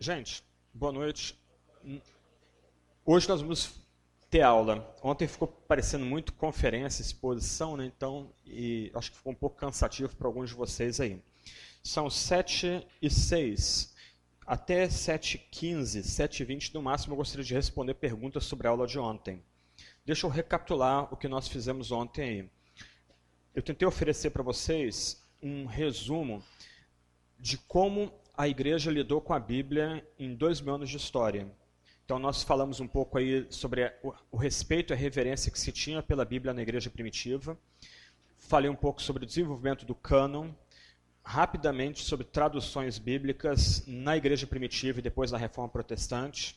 Gente, boa noite. Hoje nós vamos ter aula. Ontem ficou parecendo muito conferência, exposição, né? Então, e acho que ficou um pouco cansativo para alguns de vocês aí. São 7 e 6. Até 7h15, 7h20 no máximo, eu gostaria de responder perguntas sobre a aula de ontem. Deixa eu recapitular o que nós fizemos ontem aí. Eu tentei oferecer para vocês um resumo de como a igreja lidou com a Bíblia em dois mil anos de história. Então nós falamos um pouco aí sobre o respeito e a reverência que se tinha pela Bíblia na igreja primitiva. Falei um pouco sobre o desenvolvimento do cânon, rapidamente sobre traduções bíblicas na igreja primitiva e depois na reforma protestante.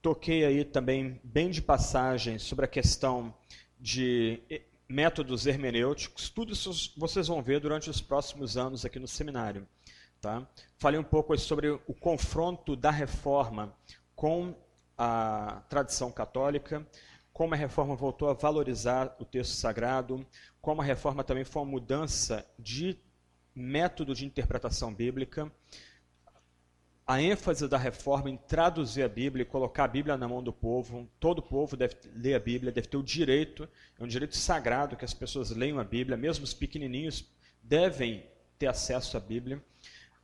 Toquei aí também bem de passagem sobre a questão de métodos hermenêuticos. Tudo isso vocês vão ver durante os próximos anos aqui no seminário. Tá? Falei um pouco sobre o confronto da reforma com a tradição católica, como a reforma voltou a valorizar o texto sagrado, como a reforma também foi uma mudança de método de interpretação bíblica, a ênfase da reforma em traduzir a Bíblia e colocar a Bíblia na mão do povo. Todo povo deve ler a Bíblia, deve ter o direito, é um direito sagrado que as pessoas leiam a Bíblia, mesmo os pequenininhos devem ter acesso à Bíblia.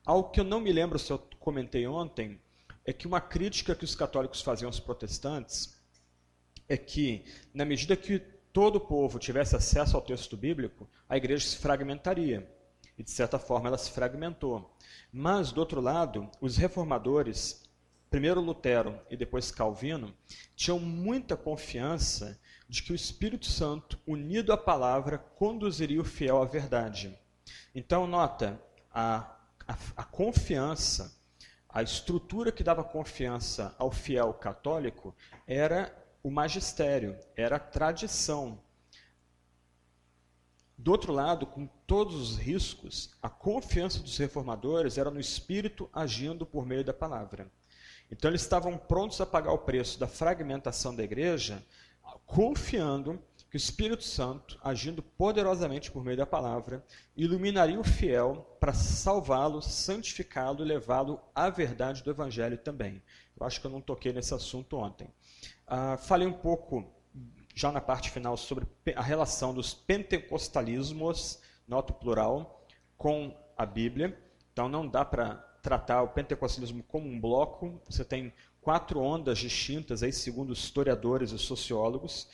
Algo que eu não me lembro se eu comentei ontem é que uma crítica que os católicos faziam aos protestantes é que, na medida que todo o povo tivesse acesso ao texto bíblico, a igreja se fragmentaria. E, de certa forma, ela se fragmentou. Mas, do outro lado, os reformadores, primeiro Lutero e depois Calvino, tinham muita confiança de que o Espírito Santo, unido à palavra, conduziria o fiel à verdade. Então, nota, a a, confiança, a estrutura que dava confiança ao fiel católico era o magistério, era a tradição. Do outro lado, com todos os riscos, a confiança dos reformadores era no Espírito agindo por meio da palavra. Então, eles estavam prontos a pagar o preço da fragmentação da igreja, confiando que o Espírito Santo, agindo poderosamente por meio da palavra, iluminaria o fiel para salvá-lo, santificá-lo e levá-lo à verdade do Evangelho também. Eu acho que eu não toquei nesse assunto ontem. Ah, falei um pouco, já na parte final, sobre a relação dos pentecostalismos, nota plural, com a Bíblia. Então não dá para tratar o pentecostalismo como um bloco. Você tem quatro ondas distintas, aí, segundo historiadores e sociólogos.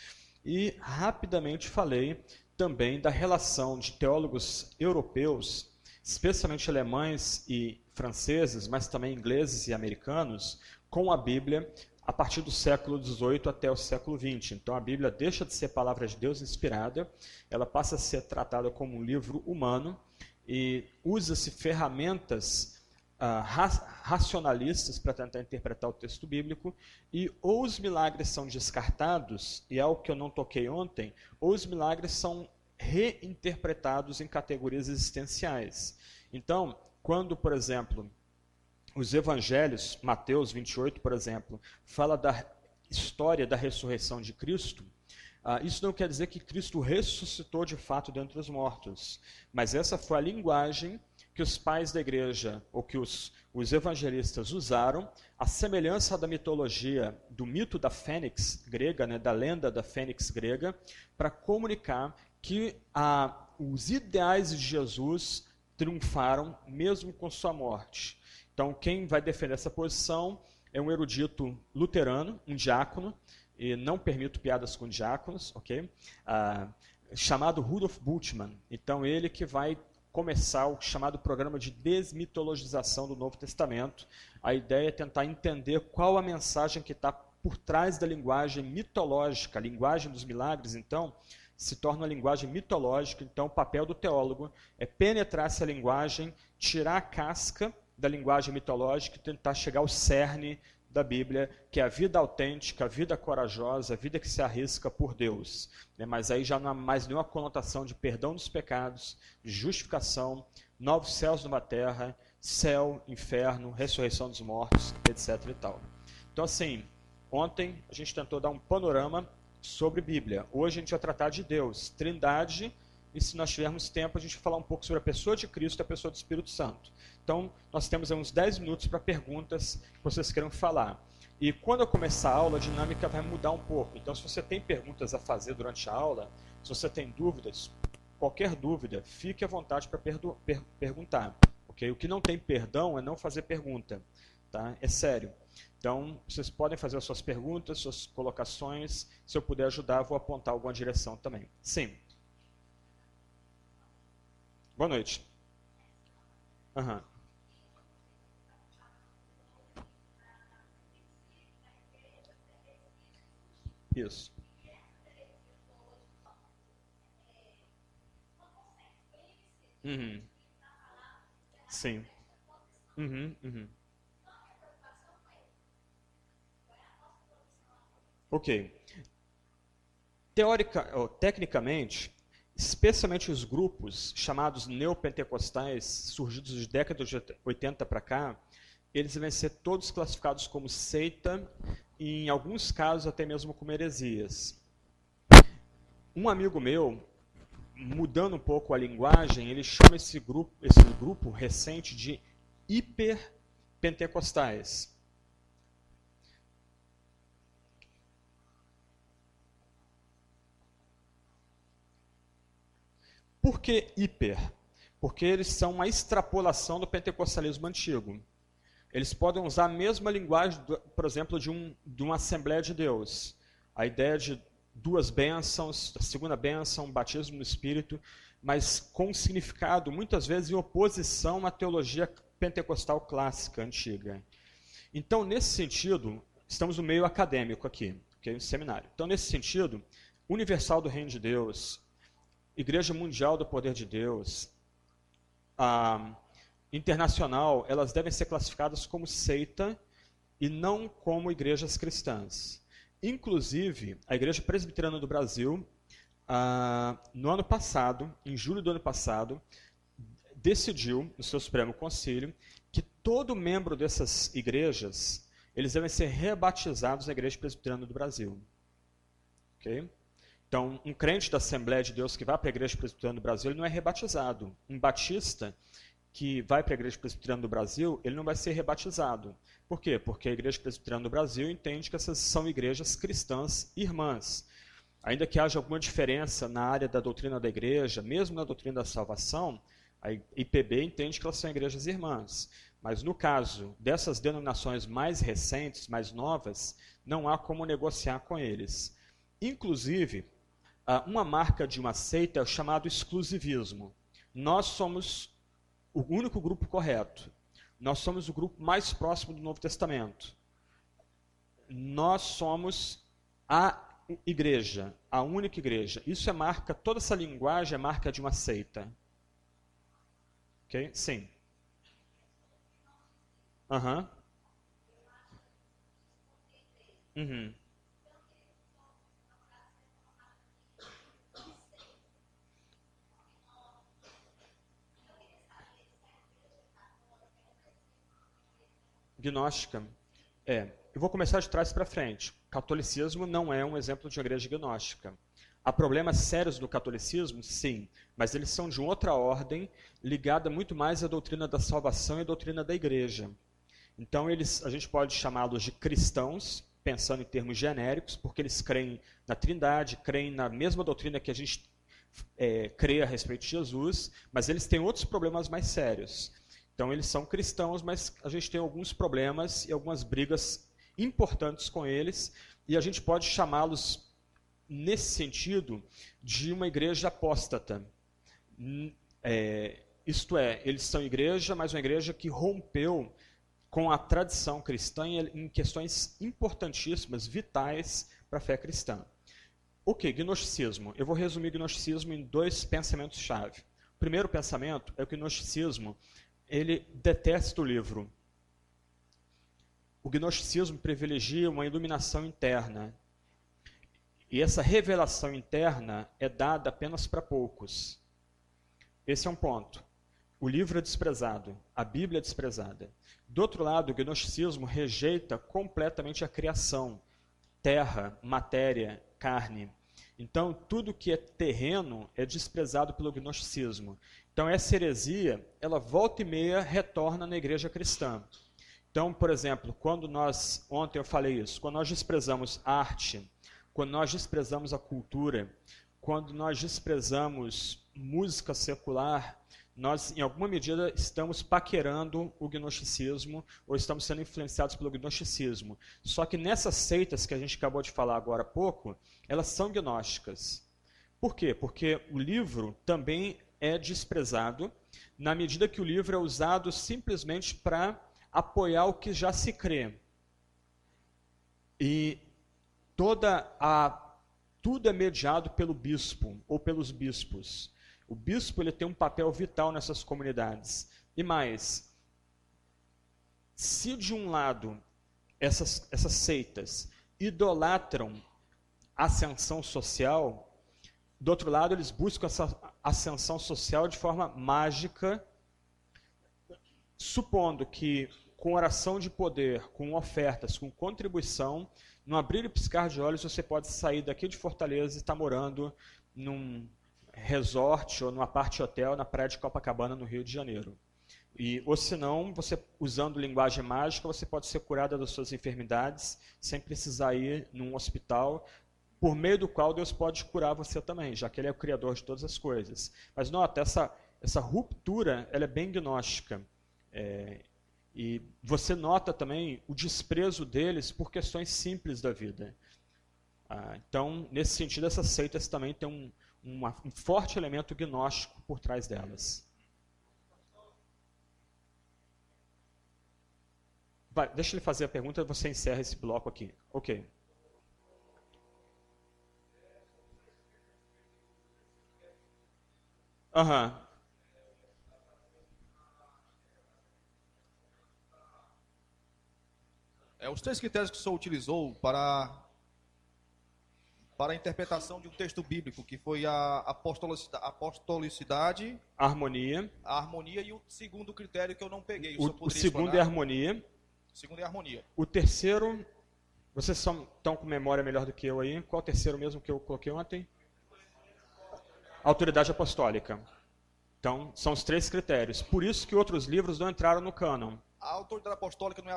E rapidamente falei também da relação de teólogos europeus, especialmente alemães e franceses, mas também ingleses e americanos, com a Bíblia a partir do século XVIII até o século XX. Então a Bíblia deixa de ser palavra de Deus inspirada, ela passa a ser tratada como um livro humano e usa-se ferramentas uh, racionalistas para tentar interpretar o texto bíblico, e ou os milagres são descartados, e é algo que eu não toquei ontem, ou os milagres são reinterpretados em categorias existenciais. Então, quando, por exemplo, os evangelhos, Mateus 28, por exemplo, fala da história da ressurreição de Cristo, Uh, isso não quer dizer que Cristo ressuscitou de fato dentre os mortos, mas essa foi a linguagem que os pais da igreja, ou que os, os evangelistas usaram, a semelhança da mitologia, do mito da fênix grega, né, da lenda da fênix grega, para comunicar que a, os ideais de Jesus triunfaram mesmo com sua morte. Então, quem vai defender essa posição é um erudito luterano, um diácono, e não permito piadas com diáconos, ok? Ah, chamado Rudolf Bultmann. Então, ele que vai começar o chamado programa de desmitologização do Novo Testamento. A ideia é tentar entender qual a mensagem que está por trás da linguagem mitológica, a linguagem dos milagres, então, se torna uma linguagem mitológica. Então, o papel do teólogo é penetrar essa linguagem, tirar a casca da linguagem mitológica e tentar chegar ao cerne da Bíblia, que é a vida autêntica, a vida corajosa, a vida que se arrisca por Deus. Né? Mas aí já não há mais nenhuma conotação de perdão dos pecados, justificação, novos céus numa terra, céu, inferno, ressurreição dos mortos, etc. E tal. Então, assim, ontem a gente tentou dar um panorama sobre Bíblia. Hoje a gente vai tratar de Deus, Trindade, e se nós tivermos tempo, a gente vai falar um pouco sobre a pessoa de Cristo e a pessoa do Espírito Santo. Então, nós temos uns 10 minutos para perguntas que vocês queiram falar. E quando eu começar a aula, a dinâmica vai mudar um pouco. Então, se você tem perguntas a fazer durante a aula, se você tem dúvidas, qualquer dúvida, fique à vontade para per perguntar. Okay? O que não tem perdão é não fazer pergunta. Tá? É sério. Então, vocês podem fazer as suas perguntas, suas colocações. Se eu puder ajudar, vou apontar alguma direção também. Sim. Boa noite. Uhum. Isso. Uhum. Sim. Uhum, uhum. Ok. Teórica, ou, tecnicamente, especialmente os grupos chamados neopentecostais, surgidos de décadas de 80 para cá, eles devem ser todos classificados como seita em alguns casos, até mesmo como heresias. Um amigo meu, mudando um pouco a linguagem, ele chama esse grupo, esse grupo recente de hiperpentecostais. Por que hiper? Porque eles são uma extrapolação do pentecostalismo antigo. Eles podem usar a mesma linguagem, por exemplo, de, um, de uma Assembleia de Deus. A ideia de duas bênçãos, a segunda bênção, batismo no Espírito, mas com um significado muitas vezes em oposição à teologia pentecostal clássica, antiga. Então, nesse sentido, estamos no meio acadêmico aqui, okay? no seminário. Então, nesse sentido, Universal do Reino de Deus, Igreja Mundial do Poder de Deus, a internacional, elas devem ser classificadas como seita e não como igrejas cristãs. Inclusive, a Igreja Presbiteriana do Brasil, ah, no ano passado, em julho do ano passado, decidiu, no seu Supremo Conselho, que todo membro dessas igrejas, eles devem ser rebatizados na Igreja Presbiteriana do Brasil. Okay? Então, um crente da Assembleia de Deus que vai para a Igreja Presbiteriana do Brasil, ele não é rebatizado. Um batista que vai para a Igreja Presbiteriana do Brasil, ele não vai ser rebatizado. Por quê? Porque a Igreja Presbiteriana do Brasil entende que essas são igrejas cristãs irmãs. Ainda que haja alguma diferença na área da doutrina da igreja, mesmo na doutrina da salvação, a IPB entende que elas são igrejas irmãs. Mas no caso dessas denominações mais recentes, mais novas, não há como negociar com eles. Inclusive, uma marca de uma seita é o chamado exclusivismo. Nós somos o único grupo correto. Nós somos o grupo mais próximo do Novo Testamento. Nós somos a igreja, a única igreja. Isso é marca, toda essa linguagem é marca de uma seita. Ok? Sim. Aham. Uhum. uhum. Gnóstica é. Eu vou começar de trás para frente. Catolicismo não é um exemplo de igreja gnóstica. Há problemas sérios no catolicismo? Sim, mas eles são de outra ordem, ligada muito mais à doutrina da salvação e à doutrina da igreja. Então, eles, a gente pode chamá-los de cristãos, pensando em termos genéricos, porque eles creem na Trindade, creem na mesma doutrina que a gente é, crê a respeito de Jesus, mas eles têm outros problemas mais sérios. Então, eles são cristãos, mas a gente tem alguns problemas e algumas brigas importantes com eles, e a gente pode chamá-los, nesse sentido, de uma igreja apóstata. É, isto é, eles são igreja, mas uma igreja que rompeu com a tradição cristã em questões importantíssimas, vitais para a fé cristã. O que? Gnosticismo. Eu vou resumir gnosticismo em dois pensamentos-chave. O primeiro pensamento é que o gnosticismo ele detesta o livro. O gnosticismo privilegia uma iluminação interna. E essa revelação interna é dada apenas para poucos. Esse é um ponto. O livro é desprezado, a Bíblia é desprezada. Do outro lado, o gnosticismo rejeita completamente a criação, terra, matéria, carne. Então, tudo que é terreno é desprezado pelo gnosticismo. Então, essa heresia, ela volta e meia retorna na igreja cristã. Então, por exemplo, quando nós, ontem eu falei isso, quando nós desprezamos arte, quando nós desprezamos a cultura, quando nós desprezamos música secular, nós, em alguma medida, estamos paquerando o gnosticismo ou estamos sendo influenciados pelo gnosticismo. Só que nessas seitas que a gente acabou de falar agora há pouco, elas são gnósticas. Por quê? Porque o livro também é desprezado na medida que o livro é usado simplesmente para apoiar o que já se crê. E toda a tudo é mediado pelo bispo ou pelos bispos. O bispo ele tem um papel vital nessas comunidades. E mais, se de um lado essas, essas seitas idolatram a ascensão social, do outro lado eles buscam essa ascensão social de forma mágica, supondo que com oração de poder, com ofertas, com contribuição, no abrir e piscar de olhos você pode sair daqui de Fortaleza e estar morando num resort ou numa parte hotel na praia de Copacabana, no Rio de Janeiro. E, ou se não, você usando linguagem mágica, você pode ser curada das suas enfermidades sem precisar ir num hospital, por meio do qual Deus pode curar você também, já que Ele é o Criador de todas as coisas. Mas nota, essa, essa ruptura ela é bem gnóstica. É, e você nota também o desprezo deles por questões simples da vida. Ah, então, nesse sentido, essas seitas também têm um, uma, um forte elemento gnóstico por trás delas. Vai, deixa ele fazer a pergunta você encerra esse bloco aqui. Ok. Aham. É, os três critérios que o senhor utilizou para para a interpretação de um texto bíblico, que foi a apostolicidade, apostolicidade a harmonia. A harmonia e o segundo critério que eu não peguei. O, o, o segundo explanar? é harmonia. O segundo é harmonia. O terceiro, vocês são, estão com memória melhor do que eu aí. Qual o terceiro mesmo que eu coloquei ontem? Autoridade apostólica. Então, são os três critérios. Por isso que outros livros não entraram no cânon a autoridade apostólica não é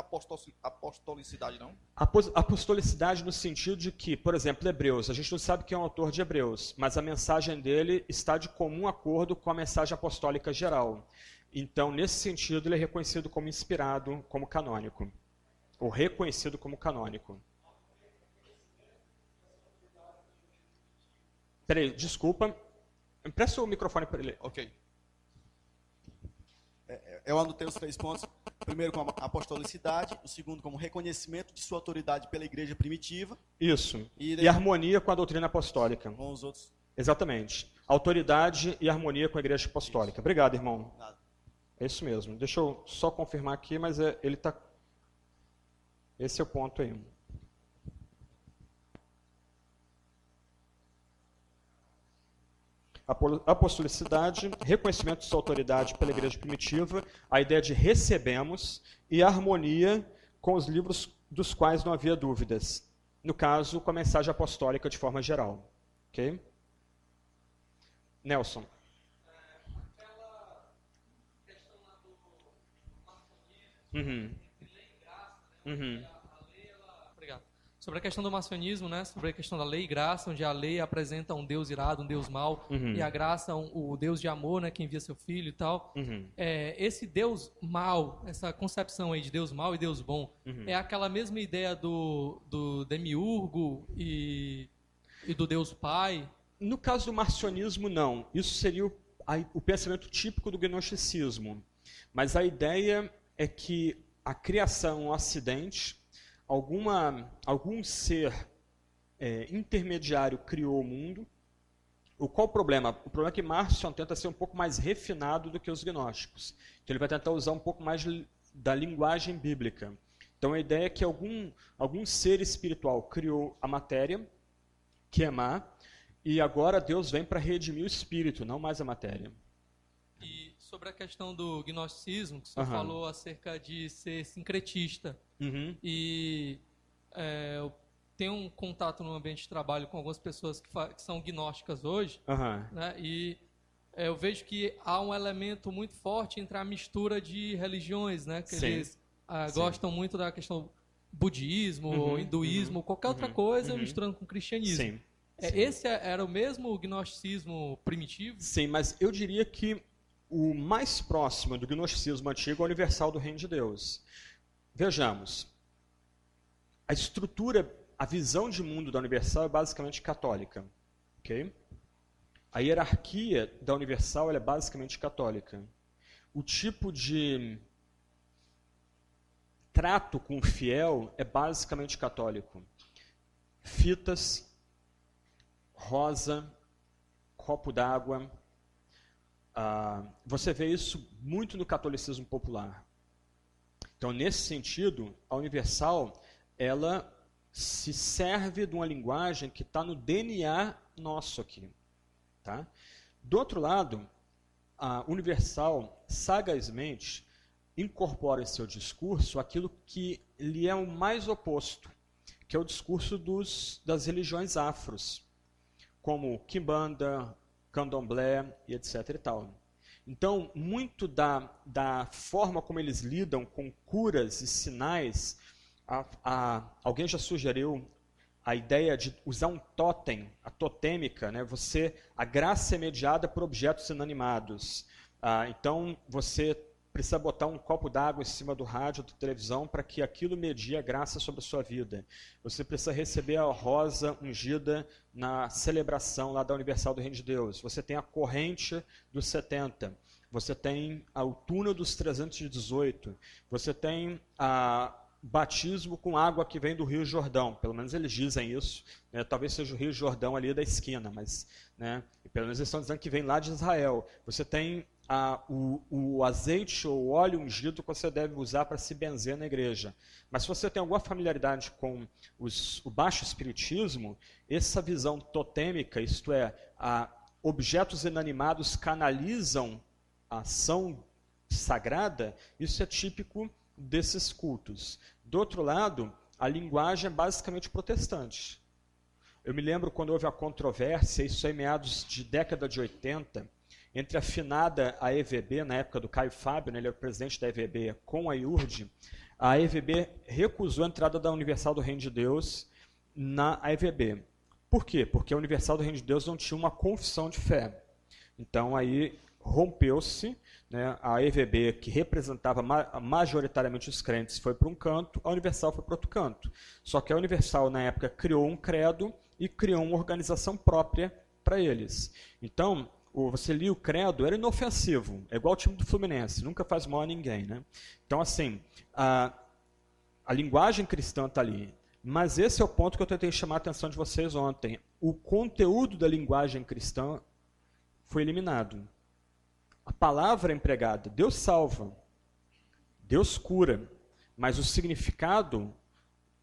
apostolicidade, não? Apostolicidade no sentido de que, por exemplo, Hebreus, a gente não sabe quem é o autor de Hebreus, mas a mensagem dele está de comum acordo com a mensagem apostólica geral. Então, nesse sentido, ele é reconhecido como inspirado, como canônico. Ou reconhecido como canônico. Peraí, desculpa. Empresta o microfone para ele. Ok. É, é, eu anotei os três pontos. Primeiro, como apostolicidade. O segundo, como reconhecimento de sua autoridade pela igreja primitiva. Isso. E, daí, e harmonia com a doutrina apostólica. Com os outros. Exatamente. Autoridade e harmonia com a igreja apostólica. Isso. Obrigado, irmão. Nada. É isso mesmo. Deixa eu só confirmar aqui, mas é, ele está. Esse é o ponto aí. Apostolicidade, reconhecimento de sua autoridade pela igreja primitiva, a ideia de recebemos e harmonia com os livros dos quais não havia dúvidas. No caso, com a mensagem apostólica de forma geral. Ok? Nelson. Uhum. Uhum sobre a questão do maçonismo, né? Sobre a questão da lei e graça, onde a lei apresenta um Deus irado, um Deus mau, uhum. e a graça um, o Deus de amor, né? Que envia seu filho e tal. Uhum. É, esse Deus mau, essa concepção aí de Deus mau e Deus bom, uhum. é aquela mesma ideia do, do demiurgo e, e do Deus Pai? No caso do marcionismo, não. Isso seria o, a, o pensamento típico do gnosticismo. Mas a ideia é que a criação, o acidente, alguma, algum ser é, intermediário criou o mundo. O qual o problema? O problema é que Marcion tenta ser um pouco mais refinado do que os gnósticos. Então ele vai tentar usar um pouco mais da linguagem bíblica. Então a ideia é que algum, algum ser espiritual criou a matéria, que é má, e agora Deus vem para redimir o espírito, não mais a matéria. E sobre a questão do gnosticismo, que você uhum. falou acerca de ser sincretista. Uhum. E é, tenho um contato no ambiente de trabalho com algumas pessoas que, que são gnósticas hoje, uhum. né? E é, eu vejo que há um elemento muito forte entre a mistura de religiões, né? Que Sim. eles ah, gostam muito da questão budismo, uhum, hinduísmo, uhum, qualquer outra uhum, coisa uhum. misturando com cristianismo. Sim. É, Sim. Esse é, era o mesmo gnosticismo primitivo? Sim, mas eu diria que o mais próximo do gnosticismo antigo é o universal do reino de Deus. Vejamos, a estrutura, a visão de mundo da universal é basicamente católica, ok? A hierarquia da universal é basicamente católica. O tipo de trato com o fiel é basicamente católico. Fitas, rosa, copo d'água. Ah, você vê isso muito no catolicismo popular. Então, nesse sentido, a Universal ela se serve de uma linguagem que está no DNA nosso aqui. Tá? Do outro lado, a Universal sagazmente incorpora em seu discurso aquilo que lhe é o mais oposto, que é o discurso dos, das religiões afros, como Kimbanda, Candomblé e etc. E tal. Então, muito da, da forma como eles lidam com curas e sinais, a, a, alguém já sugeriu a ideia de usar um totem, a totêmica, né? Você, a graça é mediada por objetos inanimados. Ah, então, você precisa botar um copo d'água em cima do rádio, da televisão, para que aquilo medie a graça sobre a sua vida. Você precisa receber a rosa ungida na celebração lá da Universal do Reino de Deus. Você tem a corrente dos 70. Você tem o túnel dos 318. Você tem a batismo com água que vem do Rio Jordão. Pelo menos eles dizem isso. Né? Talvez seja o Rio Jordão ali da esquina, mas né? pelo menos eles estão dizendo que vem lá de Israel. Você tem a, o, o, azeite ou o óleo ungido que você deve usar para se benzer na igreja. Mas se você tem alguma familiaridade com os, o baixo espiritismo, essa visão totêmica, isto é, a, objetos inanimados canalizam a ação sagrada, isso é típico desses cultos. Do outro lado, a linguagem é basicamente protestante. Eu me lembro quando houve a controvérsia, isso é em meados de década de 80, entre a finada AEVB, na época do Caio Fábio, né, ele era o presidente da EVB, com a IURD, a EVB recusou a entrada da Universal do Reino de Deus na EVB. Por quê? Porque a Universal do Reino de Deus não tinha uma confissão de fé. Então aí rompeu-se, né, a EVB, que representava ma majoritariamente os crentes, foi para um canto, a Universal foi para outro canto. Só que a Universal, na época, criou um credo e criou uma organização própria para eles. Então, você lia o credo, era inofensivo, é igual o time do Fluminense, nunca faz mal a ninguém. Né? Então, assim, a, a linguagem cristã está ali. Mas esse é o ponto que eu tentei chamar a atenção de vocês ontem. O conteúdo da linguagem cristã foi eliminado. A palavra empregada, Deus salva, Deus cura, mas o significado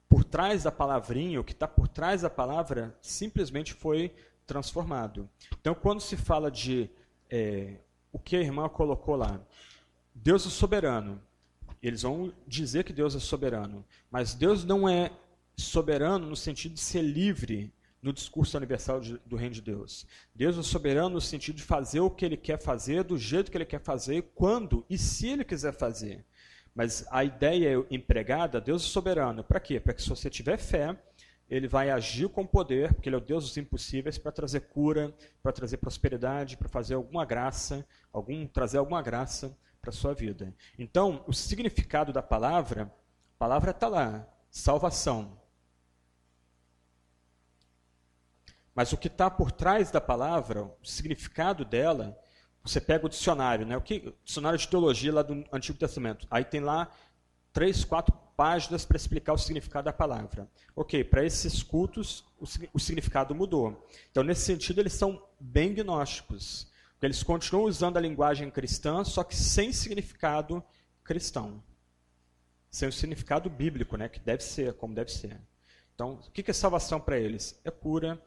por trás da palavrinha, o que está por trás da palavra, simplesmente foi transformado. Então, quando se fala de é, o que a irmã colocou lá, Deus é soberano. Eles vão dizer que Deus é soberano, mas Deus não é soberano no sentido de ser livre no discurso universal de, do reino de Deus. Deus é soberano no sentido de fazer o que ele quer fazer, do jeito que ele quer fazer, quando e se ele quiser fazer. Mas a ideia empregada, Deus é soberano. Para quê? Para que se você tiver fé, ele vai agir com poder, porque ele é o Deus dos impossíveis, para trazer cura, para trazer prosperidade, para fazer alguma graça, algum trazer alguma graça para a sua vida. Então, o significado da palavra, a palavra está lá, salvação. Mas o que está por trás da palavra, o significado dela, você pega o dicionário, né? O que, o dicionário de teologia lá do Antigo Testamento. Aí tem lá três, quatro páginas para explicar o significado da palavra. Ok, para esses cultos o, o, significado mudou. Então, nesse sentido, eles são bem gnósticos. Eles continuam usando a linguagem cristã, só que sem significado cristão. Sem o significado bíblico, né, que deve ser, como deve ser. Então, o que é salvação para eles? É cura,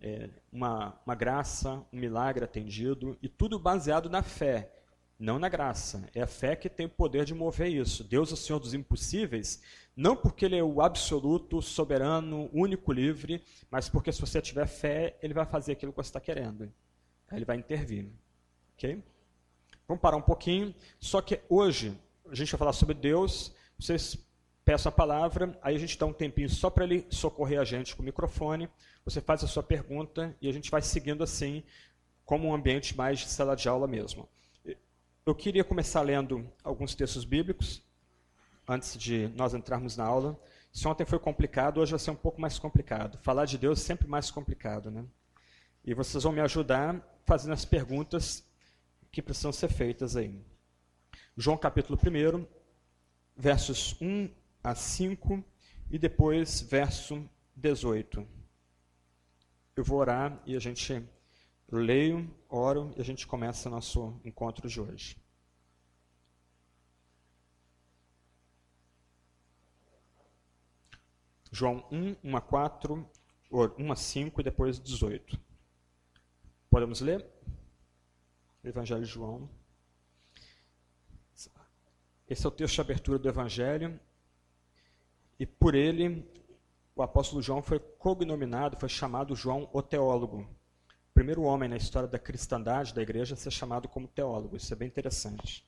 é uma, uma graça, um milagre atendido, e tudo baseado na fé não na graça. É a fé que tem o poder de mover isso. Deus é o Senhor dos impossíveis, não porque Ele é o absoluto, soberano, único, livre, mas porque se você tiver fé, Ele vai fazer aquilo que você está querendo. Ele vai intervir. Ok? Vamos parar um pouquinho. Só que hoje, a gente vai falar sobre Deus. Vocês peçam a palavra, aí a gente dá um tempinho só para ele socorrer a gente com o microfone. Você faz a sua pergunta e a gente vai seguindo assim, como um ambiente mais de sala de aula mesmo. Eu queria começar lendo alguns textos bíblicos, antes de nós entrarmos na aula. Se ontem foi complicado, hoje vai ser um pouco mais complicado. Falar de Deus é sempre mais complicado, né? E vocês vão me ajudar fazendo as perguntas que precisam ser feitas aí. João capítulo 1, versos 1 a 5 e depois verso 18. Eu vou orar e a gente leio, oro e a gente começa nosso encontro de hoje. João 1, 1 a 4, 1 a 5 e depois 18. Podemos ler? Evangelho de João. Esse é o texto de abertura do Evangelho. E por ele, o apóstolo João foi cognominado, foi chamado João o Teólogo. Primeiro homem na história da cristandade, da igreja, a ser chamado como teólogo. Isso é bem interessante.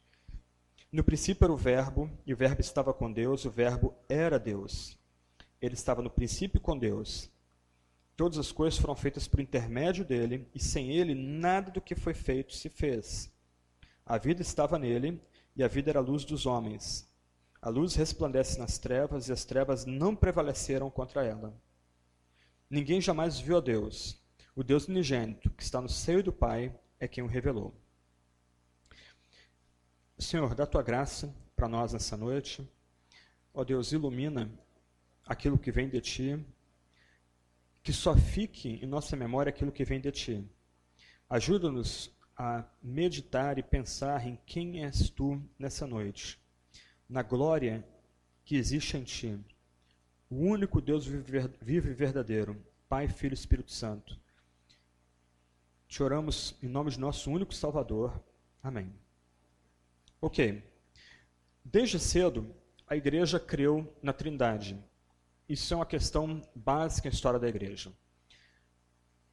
No princípio era o Verbo, e o Verbo estava com Deus, o Verbo era Deus. Ele estava no princípio com Deus. Todas as coisas foram feitas por intermédio dele, e sem ele nada do que foi feito se fez. A vida estava nele, e a vida era a luz dos homens. A luz resplandece nas trevas, e as trevas não prevaleceram contra ela. Ninguém jamais viu a Deus. O Deus unigênito, que está no seio do Pai, é quem o revelou. Senhor, dá tua graça para nós nessa noite. Ó Deus, ilumina aquilo que vem de ti. Que só fique em nossa memória aquilo que vem de ti. Ajuda-nos a meditar e pensar em quem és tu nessa noite na glória que existe em ti. O único Deus vive e verdadeiro, Pai, Filho e Espírito Santo. Te oramos em nome de nosso único Salvador. Amém. Ok. Desde cedo, a igreja creu na Trindade. Isso é uma questão básica na história da igreja.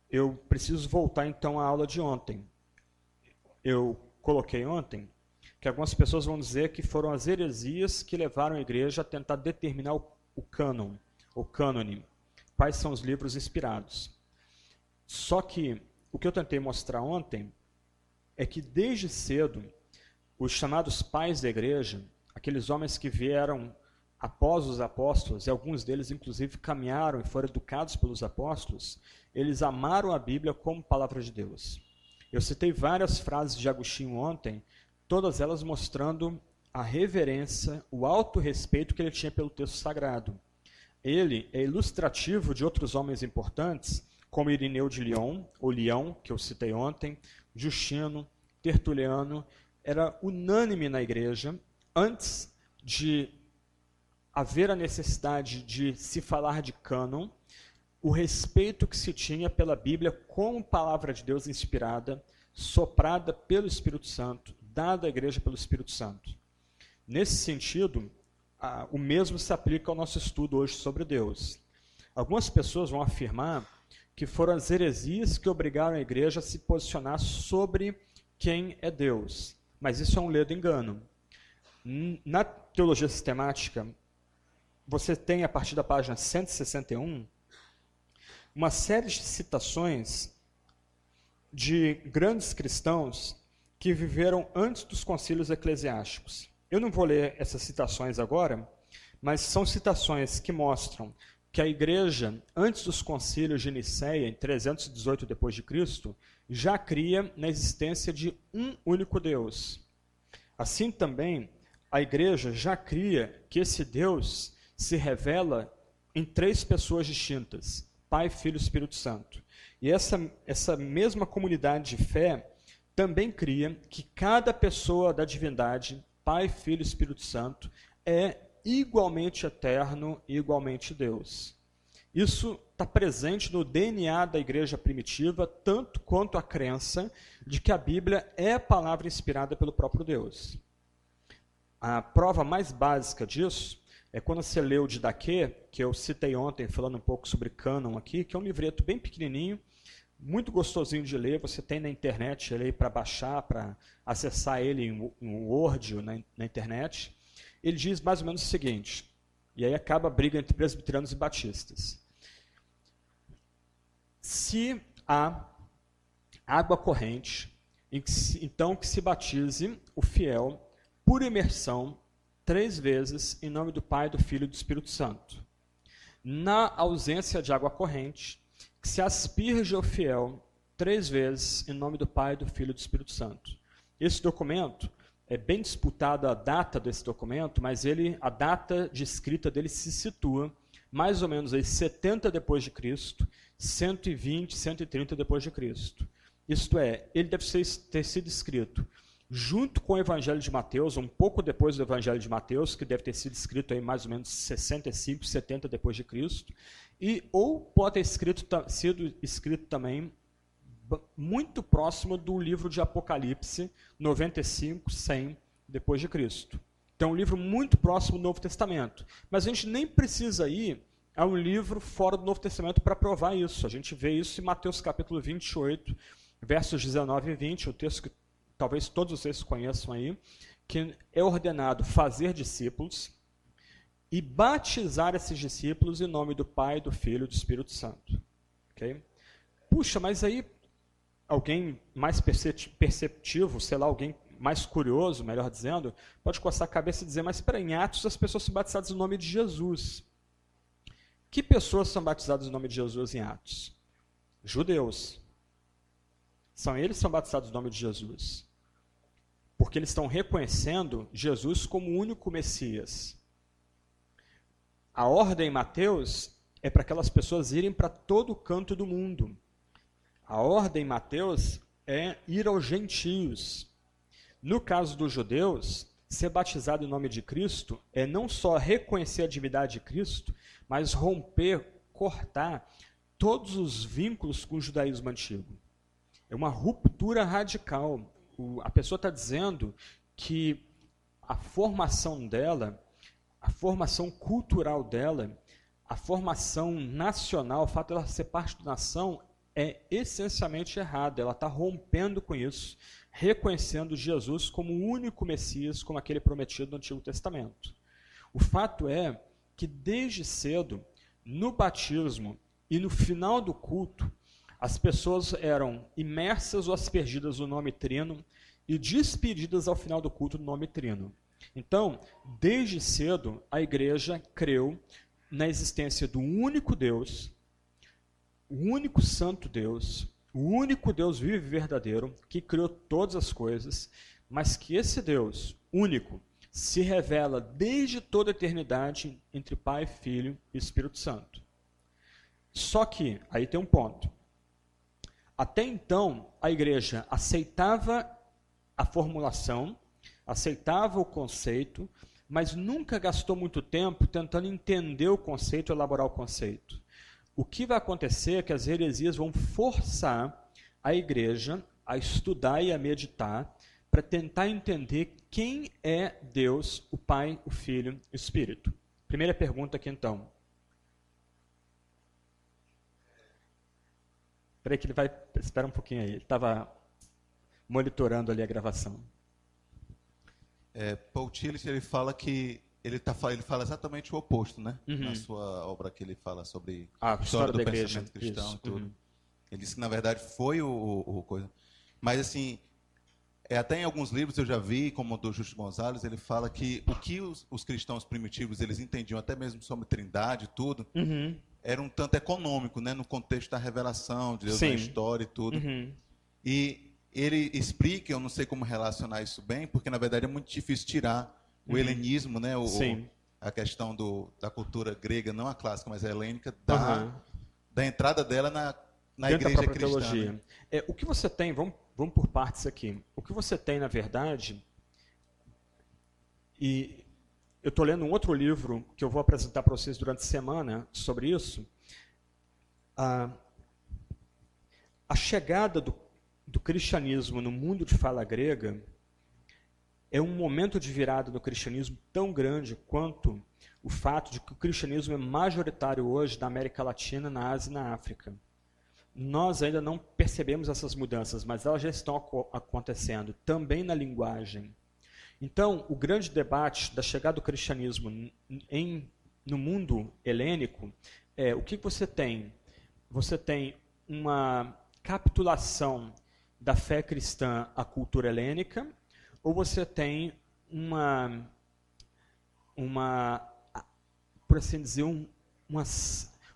Eu preciso voltar então à aula de ontem. Eu coloquei ontem que algumas pessoas vão dizer que foram as heresias que levaram a igreja a tentar determinar o, o cânon, o cânone, quais são os livros inspirados. Só que o que eu tentei mostrar ontem é que desde cedo os chamados pais da igreja, aqueles homens que vieram após os apóstolos, e alguns deles inclusive caminharam e foram educados pelos apóstolos, eles amaram a Bíblia como palavra de Deus. Eu citei várias frases de Agostinho ontem todas elas mostrando a reverência, o alto respeito que ele tinha pelo texto sagrado. Ele é ilustrativo de outros homens importantes, como Irineu de Lyon, ou Leão, que eu citei ontem, Justino, Tertuliano, era unânime na igreja, antes de haver a necessidade de se falar de cânon, o respeito que se tinha pela Bíblia como palavra de Deus inspirada, soprada pelo Espírito Santo, dado à igreja pelo Espírito Santo. Nesse sentido, o mesmo se aplica ao nosso estudo hoje sobre Deus. Algumas pessoas vão afirmar que foram as heresias que obrigaram a igreja a se posicionar sobre quem é Deus. Mas isso é um ledo engano. Na teologia sistemática, você tem, a partir da página 161, uma série de citações de grandes cristãos que viveram antes dos concílios eclesiásticos. Eu não vou ler essas citações agora, mas são citações que mostram que a igreja, antes dos concílios de Nicéia, em 318 depois de Cristo, já cria na existência de um único Deus. Assim também, a igreja já cria que esse Deus se revela em três pessoas distintas: Pai, Filho e Espírito Santo. E essa, essa mesma comunidade de fé também cria que cada pessoa da divindade, Pai, Filho e Espírito Santo, é igualmente eterno e igualmente Deus. Isso está presente no DNA da igreja primitiva, tanto quanto a crença de que a Bíblia é a palavra inspirada pelo próprio Deus. A prova mais básica disso é quando você lê o Didaquê, que eu citei ontem falando um pouco sobre cânon aqui, que é um livreto bem pequenininho, muito gostosinho de ler, você tem na internet ele para baixar, para acessar ele em, Word na, na internet. Ele diz mais ou menos o seguinte, e aí acaba a briga entre presbiterianos e batistas. Se há água corrente, então que se batize o fiel por imersão três vezes em nome do Pai, do Filho e do Espírito Santo. Na ausência de água corrente, que se asperge o fiel três vezes em nome do Pai, do Filho e do Espírito Santo. Esse documento é bem disputado a data desse documento, mas ele, a data de escrita dele se situa mais ou menos aí 70 depois de Cristo, 120, 130 depois de Cristo. Isto é, ele deve ser, ter sido escrito junto com o Evangelho de Mateus, um pouco depois do Evangelho de Mateus, que deve ter sido escrito aí mais ou menos 65, 70 depois de Cristo, e ou pode ter escrito, sido escrito também muito próximo do livro de Apocalipse, 95, 100 depois de Cristo. Então, é um livro muito próximo do Novo Testamento. Mas a gente nem precisa ir a um livro fora do Novo Testamento para provar isso. A gente vê isso em Mateus capítulo 28, versos 19 e 20, o texto que talvez todos vocês conheçam aí, que é ordenado fazer discípulos e batizar esses discípulos em nome do Pai, do Filho e do Espírito Santo. Okay? Puxa, mas aí alguém mais perceptivo, sei lá, alguém mais curioso, melhor dizendo, pode coçar a cabeça e dizer, mas espera, em Atos as pessoas são batizadas em nome de Jesus. Que pessoas são batizadas em nome de Jesus em Atos? Judeus. São eles que são batizados em nome de Jesus porque eles estão reconhecendo Jesus como o único Messias. A ordem em Mateus é para aquelas pessoas irem para todo canto do mundo. A ordem em Mateus é ir aos gentios. No caso dos judeus, ser batizado em nome de Cristo é não só reconhecer a divindade de Cristo, mas romper, cortar todos os vínculos com o judaísmo antigo. É uma ruptura radical o, a pessoa está dizendo que a formação dela, a formação cultural dela, a formação nacional, o fato dela ser parte da nação, é essencialmente errada. Ela está rompendo com isso, reconhecendo Jesus como o único Messias, como aquele prometido no Antigo Testamento. O fato é que desde cedo, no batismo e no final do culto, as pessoas eram imersas ou aspergidas no nome Trino e despedidas ao final do culto no nome Trino. Então, desde cedo, a igreja creu na existência do único Deus, o único santo Deus, o único Deus vivo e verdadeiro, que criou todas as coisas, mas que esse Deus único se revela desde toda a eternidade entre Pai, Filho e Espírito Santo. Só que, aí tem um ponto. Até então, a igreja aceitava a formulação, aceitava o conceito, mas nunca gastou muito tempo tentando entender o conceito, elaborar o conceito. O que vai acontecer é que as heresias vão forçar a igreja a estudar e a meditar para tentar entender quem é Deus, o Pai, o Filho e o Espírito. Primeira pergunta aqui então. Espera que ele vai. Espera um pouquinho aí. Ele estava monitorando ali a gravação. É, Paul Tillich ele fala que ele, tá, ele fala exatamente o oposto, né? Uhum. Na sua obra que ele fala sobre a história, história do pensamento cristão Isso. e tudo. Uhum. Ele disse que na verdade foi o, o, o, coisa. Mas assim, é, até em alguns livros eu já vi, como o do Justo Gonzalez, ele fala que o que os, os cristãos primitivos eles entendiam até mesmo sobre trindade e tudo, uhum era um tanto econômico, né, no contexto da revelação de Deus Sim. na história e tudo. Uhum. E ele explica, eu não sei como relacionar isso bem, porque na verdade é muito difícil tirar o uhum. helenismo, né, o, o, a questão do, da cultura grega, não a clássica, mas a helênica, da, uhum. da entrada dela na, na Dentro igreja cristã. Teologia. Né? É, o que você tem, vamos, vamos por partes aqui. O que você tem, na verdade, e eu estou lendo um outro livro que eu vou apresentar para vocês durante a semana sobre isso. A, a chegada do, do cristianismo no mundo de fala grega é um momento de virada no cristianismo tão grande quanto o fato de que o cristianismo é majoritário hoje na América Latina, na Ásia e na África. Nós ainda não percebemos essas mudanças, mas elas já estão acontecendo também na linguagem. Então, o grande debate da chegada do cristianismo em, no mundo helênico é o que você tem? Você tem uma capitulação da fé cristã à cultura helênica, ou você tem uma, uma por assim dizer, um, uma,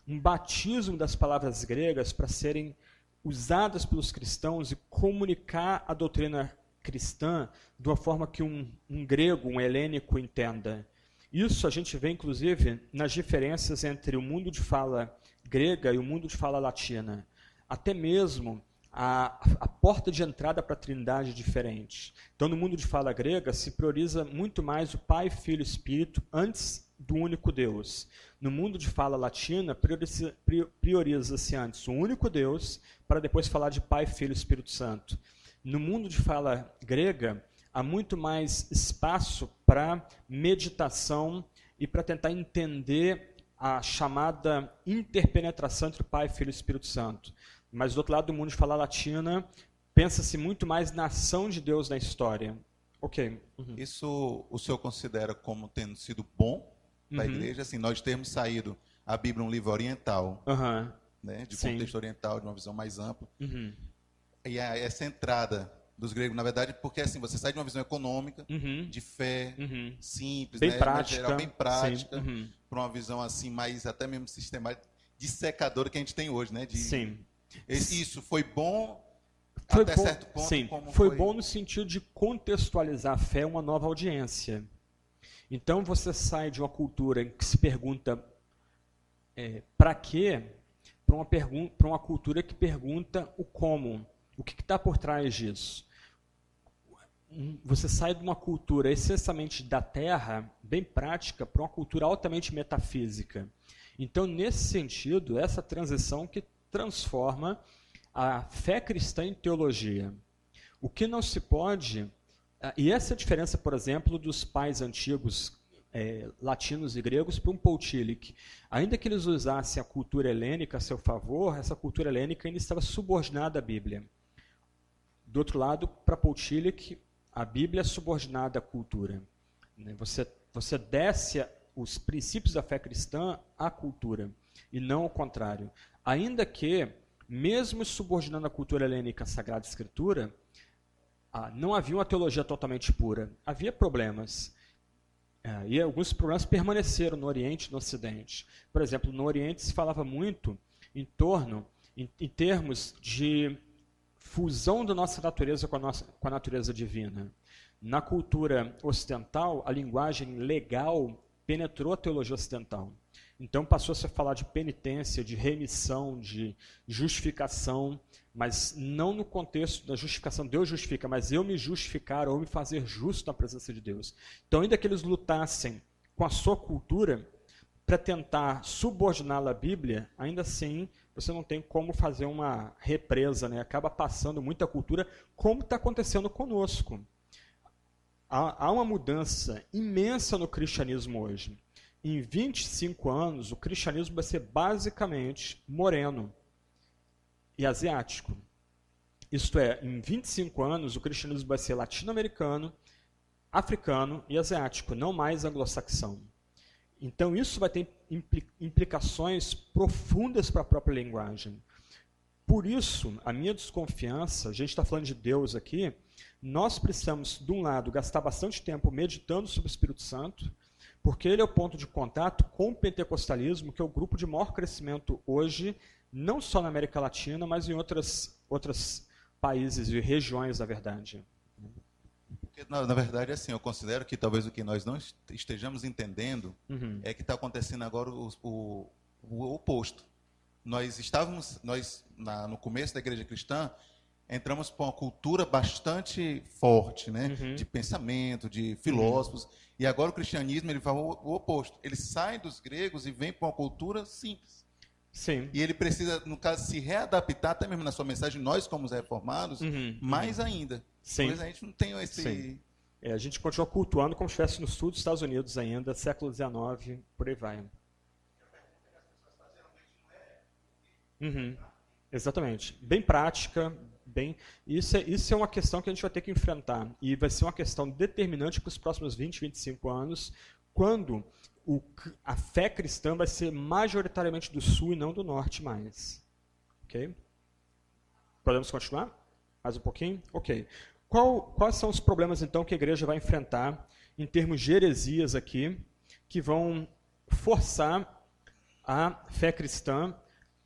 um batismo das palavras gregas para serem usadas pelos cristãos e comunicar a doutrina cristã de uma forma que um, um grego, um helênico entenda. Isso a gente vê, inclusive, nas diferenças entre o mundo de fala grega e o mundo de fala latina. Até mesmo a, a, porta de entrada para a trindade diferente. Então, no mundo de fala grega, se prioriza muito mais o Pai, Filho e Espírito antes do único Deus. No mundo de fala latina, prioriza-se prioriza antes o único Deus, para depois falar de Pai, Filho e Espírito Santo. No mundo de fala grega, há muito mais espaço para meditação e para tentar entender a chamada interpenetração entre Pai, Filho e Espírito Santo. Mas do outro lado do mundo de fala latina, pensa-se muito mais na ação de Deus na história. Ok. Uhum. Isso o senhor considera como tendo sido bom da uhum. igreja, assim, nós termos saído a Bíblia um livro oriental, uhum. né, de Sim. contexto oriental, de uma visão mais ampla. Uhum. E a, essa entrada dos gregos, na verdade, porque assim, você sai de uma visão econômica, uhum. de fé, uhum. simples, bem né, prática, geral, bem prática, para uma visão assim mais até mesmo sistemática, dissecadora que a gente tem hoje, né? De, Sim. Isso foi bom foi até bom, certo ponto. Sim, foi, foi bom no sentido de contextualizar a fé a uma nova audiência. Então você sai de uma cultura em que se pergunta é, para quê, para uma, uma cultura que pergunta o como, o que está por trás disso. Você sai de uma cultura essencialmente da terra, bem prática, para uma cultura altamente metafísica. Então, nesse sentido, essa transição que transforma a fé cristã em teologia. O que não se pode ah, e essa é a diferença, por exemplo, dos pais antigos é, latinos e gregos para um Paul Tillich. Ainda que eles usassem a cultura helênica a seu favor, essa cultura helênica ainda estava subordinada à Bíblia. Do outro lado, para Paul Tillich, a Bíblia é subordinada à cultura. Né? Você, você desce os princípios da fé cristã à cultura, e não o contrário. Ainda que, mesmo subordinando a cultura helênica à Sagrada Escritura, ah, não havia uma teologia totalmente pura. Havia problemas. É, e alguns problemas permaneceram no Oriente e no Ocidente. Por exemplo, no Oriente se falava muito em torno, em, em termos de fusão da nossa natureza com a, nossa, com a natureza divina. Na cultura ocidental, a linguagem legal penetrou a teologia ocidental. Então passou -se a falar de penitência, de remissão, de justificação, mas não no contexto da justificação, Deus justifica, mas eu me justificar ou me fazer justo na presença de Deus. Então, ainda que eles lutassem com a sua cultura para tentar subordiná-la à Bíblia, ainda assim você não tem como fazer uma represa, né? acaba passando muita cultura, como está acontecendo conosco. Há, há uma mudança imensa no cristianismo hoje em 25 anos, o cristianismo vai ser basicamente moreno e asiático. Isto é, em 25 anos, o cristianismo vai ser latino-americano, africano e asiático, não mais anglo-saxão. Então, isso vai ter implicações profundas para a própria linguagem. Por isso, a minha desconfiança, a gente está falando de Deus aqui, nós precisamos, de um lado, gastar bastante tempo meditando sobre o Espírito Santo, porque ele é o ponto de contato com o pentecostalismo, que é o grupo de maior crescimento hoje, não só na América Latina, mas em outras, outros países e regiões, na verdade. Na, na, verdade, assim, eu considero que talvez o que nós não estejamos entendendo uhum. é que está acontecendo agora o, o, o, oposto. Nós estávamos, nós na, no começo da igreja cristã, entramos para uma cultura bastante forte, né? Uhum. De pensamento, de filósofos. Uhum. E agora o cristianismo ele faz o, o, oposto. Ele sai dos gregos e vem para uma cultura simples. Sim. E ele precisa, no caso, se readaptar, até mesmo na sua mensagem, nós como reformados, uhum. mais uhum. ainda. Sim. Pois a gente não tem esse... É, a gente continua cultuando como se estivesse no sul dos Estados Unidos ainda, século XIX, por aí vai. Uhum. Exatamente. Bem prática, bem. Isso é, isso é uma questão que a gente vai ter que enfrentar. E vai ser uma questão determinante para os próximos 20, 25 anos, quando o, a fé cristã vai ser majoritariamente do sul e não do norte mais. Ok? Podemos continuar? Mais um pouquinho? Ok. Qual, quais são os problemas, então, que a igreja vai enfrentar em termos de heresias aqui, que vão forçar a fé cristã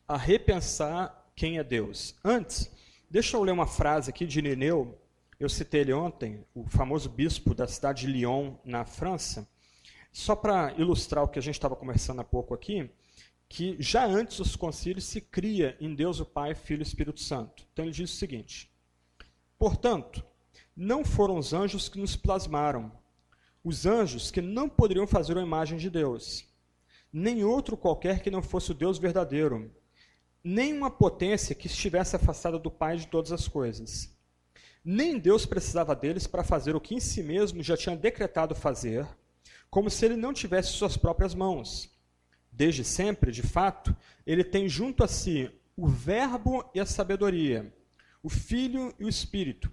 a repensar quem é Deus? Antes, Deixa eu ler uma frase aqui de Irineu, eu citei ele ontem, o famoso bispo da cidade de Lyon, na França, só para ilustrar o que a gente estava conversando há pouco aqui, que já antes dos concílios se cria em Deus o Pai, Filho e Espírito Santo. Então ele diz o seguinte: Portanto, não foram os anjos que nos plasmaram, os anjos que não poderiam fazer a imagem de Deus, nem outro qualquer que não fosse o Deus verdadeiro, nenhuma potência que estivesse afastada do Pai de todas as coisas. Nem Deus precisava deles para fazer o que em si mesmo já tinha decretado fazer, como se ele não tivesse suas próprias mãos. Desde sempre, de fato, ele tem junto a si o Verbo e a sabedoria, o Filho e o Espírito,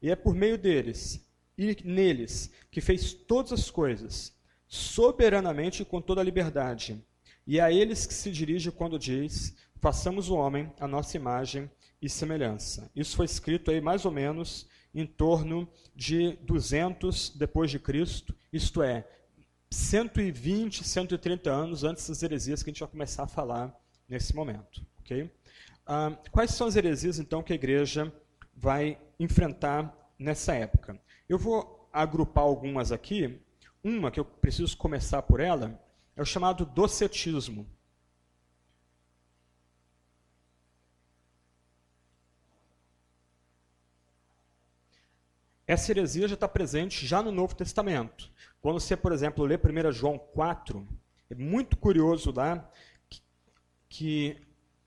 e é por meio deles e neles que fez todas as coisas, soberanamente e com toda a liberdade. E é a eles que se dirige quando diz: façamos o homem a nossa imagem e semelhança. Isso foi escrito aí mais ou menos em torno de 200 depois de Cristo, isto é, 120, 130 anos antes das heresias que a gente vai começar a falar nesse momento. ok? Ah, quais são as heresias, então, que a igreja vai enfrentar nessa época? Eu vou agrupar algumas aqui. Uma que eu preciso começar por ela é o chamado docetismo. Essa heresia já está presente já no Novo Testamento. Quando você, por exemplo, lê 1 João 4, é muito curioso lá que, que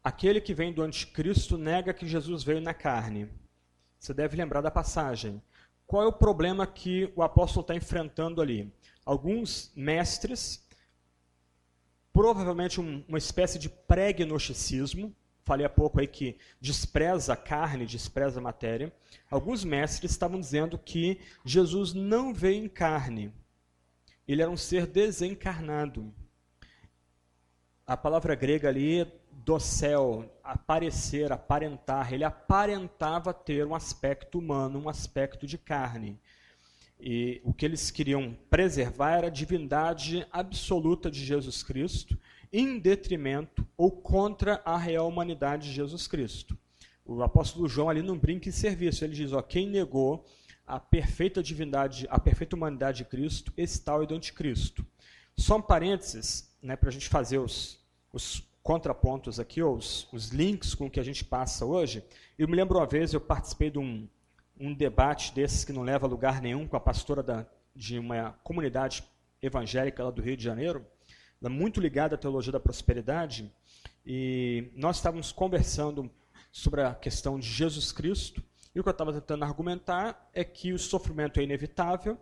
aquele que vem do anticristo nega que Jesus veio na carne. Você deve lembrar da passagem. Qual é o problema que o apóstolo está enfrentando ali? Alguns mestres, provavelmente um, uma espécie de pré-gnosticismo, falei há pouco aí que despreza a carne, despreza a matéria. Alguns mestres estavam dizendo que Jesus não veio em carne. Ele era um ser desencarnado. A palavra grega ali, do céu, aparecer, aparentar, ele aparentava ter um aspecto humano, um aspecto de carne. E o que eles queriam preservar era a divindade absoluta de Jesus Cristo em detrimento ou contra a real humanidade de Jesus Cristo. O apóstolo João ali não brinca em serviço, ele diz, ó, quem negou a perfeita divindade, a perfeita humanidade de Cristo, esse tal é do anticristo. Só um parênteses, né, para a gente fazer os, os contrapontos aqui, ou os, os, links com o que a gente passa hoje. Eu me lembro uma vez, eu participei de um, um debate desses que não leva a lugar nenhum com a pastora da, de uma comunidade evangélica lá do Rio de Janeiro, muito ligada à teologia da prosperidade, e nós estávamos conversando sobre a questão de Jesus Cristo, e o que eu estava tentando argumentar é que o sofrimento é inevitável,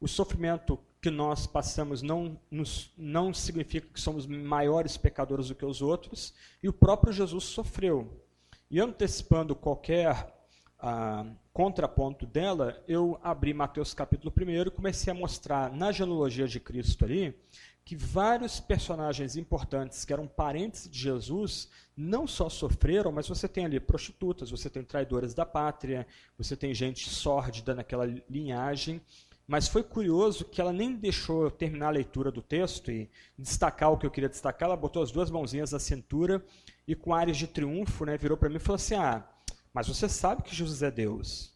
o sofrimento que nós passamos não, nos, não significa que somos maiores pecadores do que os outros, e o próprio Jesus sofreu. E antecipando qualquer ah, contraponto dela, eu abri Mateus capítulo 1 e comecei a mostrar na genealogia de Cristo ali que vários personagens importantes que eram parentes de Jesus não só sofreram, mas você tem ali prostitutas, você tem traidores da pátria, você tem gente sórdida naquela linhagem. Mas foi curioso que ela nem deixou eu terminar a leitura do texto e destacar o que eu queria destacar. Ela botou as duas mãozinhas na cintura e, com ares de triunfo, né, virou para mim e falou assim: Ah, mas você sabe que Jesus é Deus.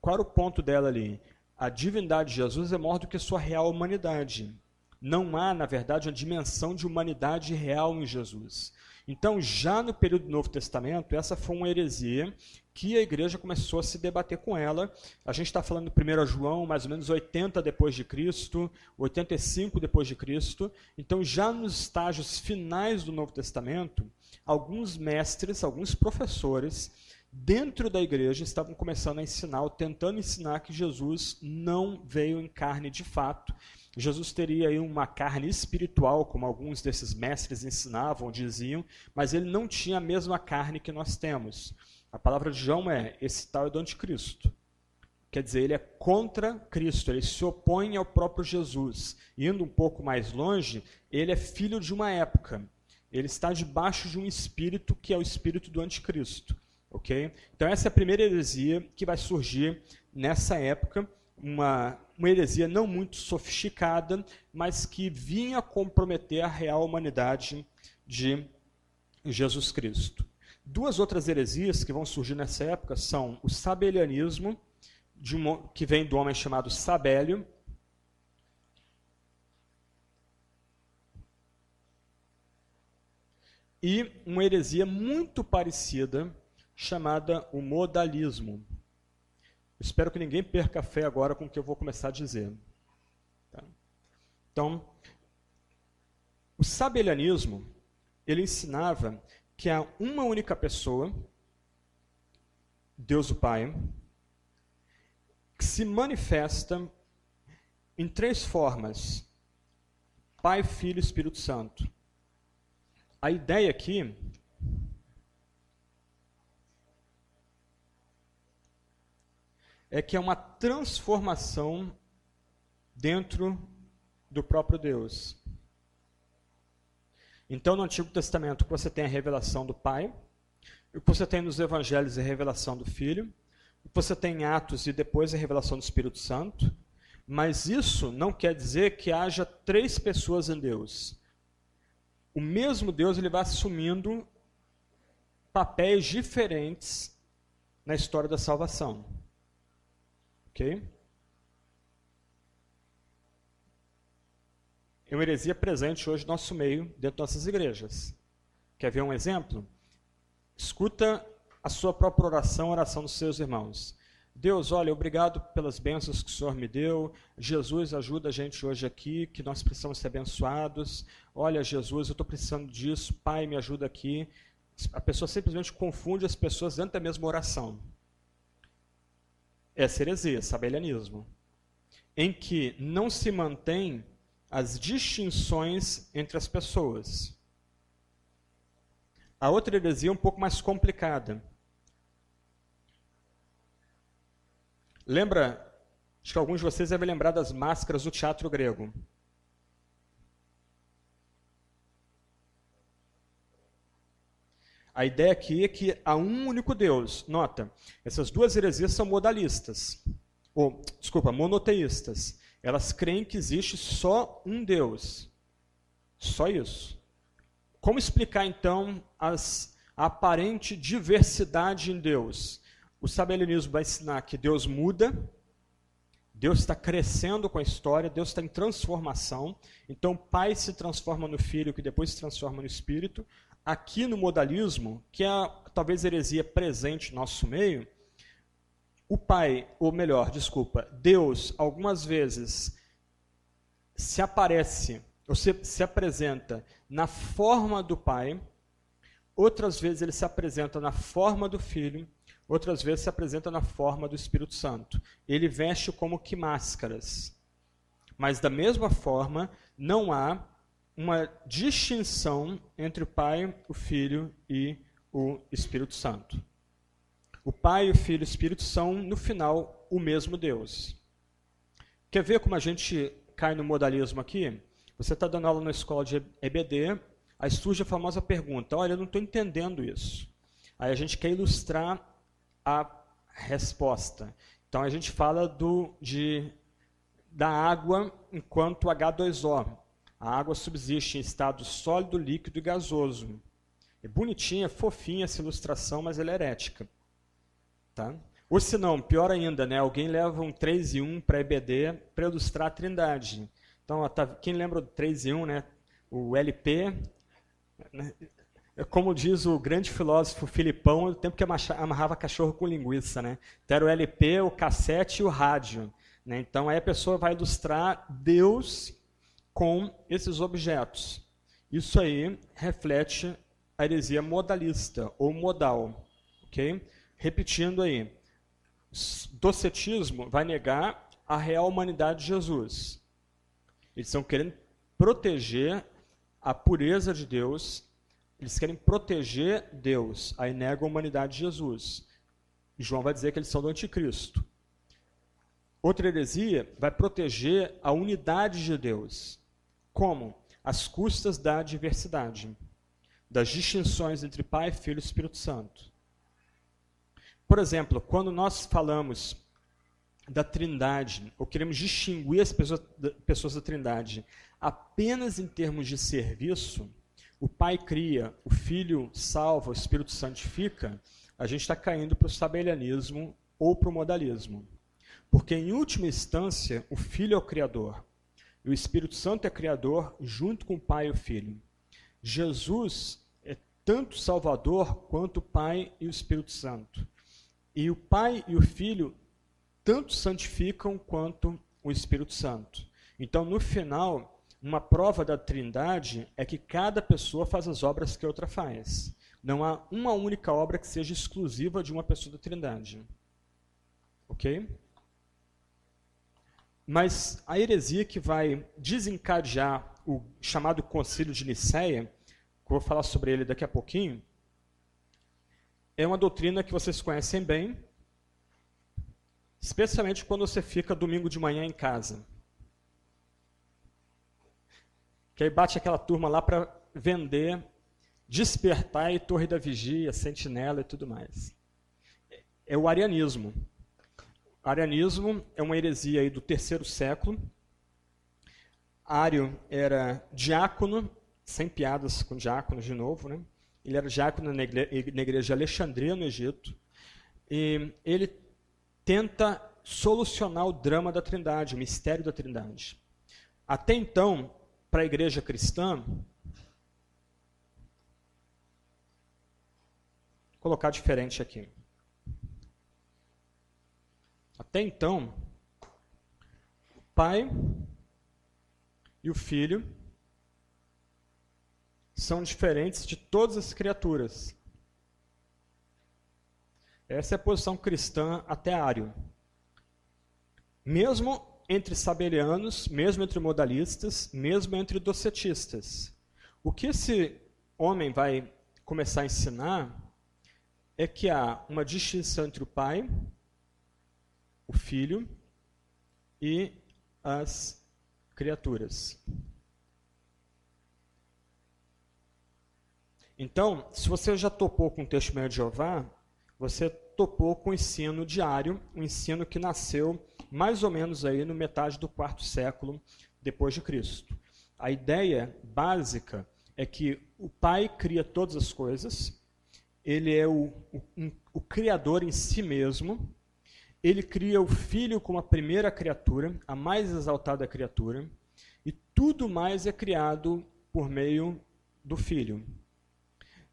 Qual era o ponto dela ali? A divindade de Jesus é maior do que sua real humanidade não há, na verdade, uma dimensão de humanidade real em Jesus. Então, já no período do Novo Testamento, essa foi uma heresia que a igreja começou a se debater com ela. A gente está falando do 1 João, mais ou menos 80 depois de Cristo, 85 depois de Cristo. Então, já nos estágios finais do Novo Testamento, alguns mestres, alguns professores dentro da igreja estavam começando a ensinar, ou tentando ensinar que Jesus não veio em carne de fato. Jesus teria aí uma carne espiritual, como alguns desses mestres ensinavam, diziam, mas ele não tinha a mesma carne que nós temos. A palavra de João é: esse tal é do anticristo. Quer dizer, ele é contra Cristo, ele se opõe ao próprio Jesus. Indo um pouco mais longe, ele é filho de uma época. Ele está debaixo de um espírito que é o espírito do anticristo. Ok? Então, essa é a primeira heresia que vai surgir nessa época. Uma, uma heresia não muito sofisticada, mas que vinha comprometer a real humanidade de Jesus Cristo. Duas outras heresias que vão surgir nessa época são o sabelianismo, que vem do homem chamado Sabélio, e uma heresia muito parecida chamada o modalismo. Espero que ninguém perca a fé agora com o que eu vou começar a dizer. Tá? Então, o sabelianismo, ele ensinava que há uma única pessoa, Deus o Pai, que se manifesta em três formas: Pai, Filho e Espírito Santo. A ideia aqui é que é uma transformação dentro do próprio Deus. Então, no Antigo Testamento, você tem a revelação do Pai, o que você tem nos Evangelhos é a revelação do Filho, o que você tem em Atos e depois a revelação do Espírito Santo, mas isso não quer dizer que haja três pessoas em Deus. O mesmo Deus ele vai assumindo papéis diferentes na história da salvação. Ok? é uma heresia presente hoje no nosso meio, dentro das nossas igrejas. Quer ver um exemplo? Escuta a sua própria oração, a oração dos seus irmãos. Deus, olha, obrigado pelas bênçãos que o Senhor me deu. Jesus, ajuda a gente hoje aqui, que nós precisamos ser abençoados. Olha, Jesus, eu estou precisando disso. Pai, me ajuda aqui. A pessoa simplesmente confunde as pessoas dentro da mesma oração. Essa heresia, sabelianismo. Em que não se mantém as distinções entre as pessoas. A outra heresia é um pouco mais complicada. Lembra, acho que alguns de vocês devem lembrar das máscaras do teatro grego. A ideia aqui é que há um único Deus. Nota, essas duas heresias são modalistas. Ou, desculpa, monoteístas. Elas creem que existe só um Deus. Só isso. Como explicar então as, a aparente diversidade em Deus? O sabelianismo vai ensinar que Deus muda, Deus está crescendo com a história, Deus está em transformação. Então, o Pai se transforma no Filho, que depois se transforma no Espírito. Aqui no modalismo, que é talvez heresia presente no nosso meio, o Pai, ou melhor, desculpa, Deus, algumas vezes se aparece, ou se, se apresenta na forma do Pai, outras vezes ele se apresenta na forma do Filho, outras vezes se apresenta na forma do Espírito Santo. Ele veste como que máscaras. Mas da mesma forma, não há uma distinção entre o Pai, o Filho e o Espírito Santo. O Pai, o Filho e o Espírito são, no final, o mesmo Deus. Quer ver como a gente cai no modalismo aqui? Você está dando aula na escola de EBD, aí surge a famosa pergunta: olha, eu não estou entendendo isso. Aí a gente quer ilustrar a resposta. Então a gente fala do, de, da água enquanto H2O. A água subsiste em estado sólido, líquido e gasoso. É bonitinha, fofinha essa ilustração, mas ela é herética. Tá? Ou se não, pior ainda, né? alguém leva um 3 e 1 para EBD para ilustrar a trindade. Então, tá, quem lembra do 3 e 1, né? o LP, né? como diz o grande filósofo Filipão, o tempo que amarrava cachorro com linguiça, né? Então, era o LP, o cassete e o rádio. Né? Então, aí a pessoa vai ilustrar Deus com esses objetos. Isso aí reflete a heresia modalista ou modal. ok? Repetindo aí, docetismo vai negar a real humanidade de Jesus. Eles estão querendo proteger a pureza de Deus eles querem proteger Deus, aí negam a humanidade de Jesus. João vai dizer que eles são do anticristo. Outra heresia vai proteger a unidade de Deus. Como? Às custas da diversidade, das distinções entre Pai, Filho e Espírito Santo. Por exemplo, quando nós falamos da Trindade, ou queremos distinguir as pessoas, pessoas da Trindade apenas em termos de serviço, o Pai cria, o Filho salva, o Espírito santifica, a gente está caindo para o sabelianismo ou para o modalismo. Porque, em última instância, o Filho é o Criador. E o Espírito Santo é Criador junto com o Pai e o Filho. Jesus é tanto Salvador quanto o Pai e o Espírito Santo. E o Pai e o Filho tanto santificam quanto o Espírito Santo. Então, no final, uma prova da trindade é que cada pessoa faz as obras que a outra faz. Não há uma única obra que seja exclusiva de uma pessoa da trindade. Ok? Mas a heresia que vai desencadear o chamado Concílio de Nicéia, que eu vou falar sobre ele daqui a pouquinho, é uma doutrina que vocês conhecem bem, especialmente quando você fica domingo de manhã em casa. Que aí bate aquela turma lá para vender Despertar e Torre da Vigia, Sentinela e tudo mais. É o arianismo. Arianismo é uma heresia do terceiro século. Ário era diácono, sem piadas com diácono de novo, né? Ele era diácono na igreja de Alexandria, no Egito. E ele tenta solucionar o drama da Trindade, o mistério da Trindade. Até então, para a igreja cristã, colocar diferente aqui. Até então, o pai e o filho são diferentes de todas as criaturas. Essa é a posição cristã até Ário. Mesmo entre sabelianos, mesmo entre modalistas, mesmo entre docetistas. O que esse homem vai começar a ensinar é que há uma distinção entre o pai, o filho e as criaturas. Então, se você já topou com o testemunho de Jeová, você topou com o ensino diário, um ensino que nasceu mais ou menos aí no metade do quarto século depois de Cristo. A ideia básica é que o Pai cria todas as coisas, ele é o, o, o criador em si mesmo, ele cria o Filho como a primeira criatura, a mais exaltada criatura, e tudo mais é criado por meio do Filho.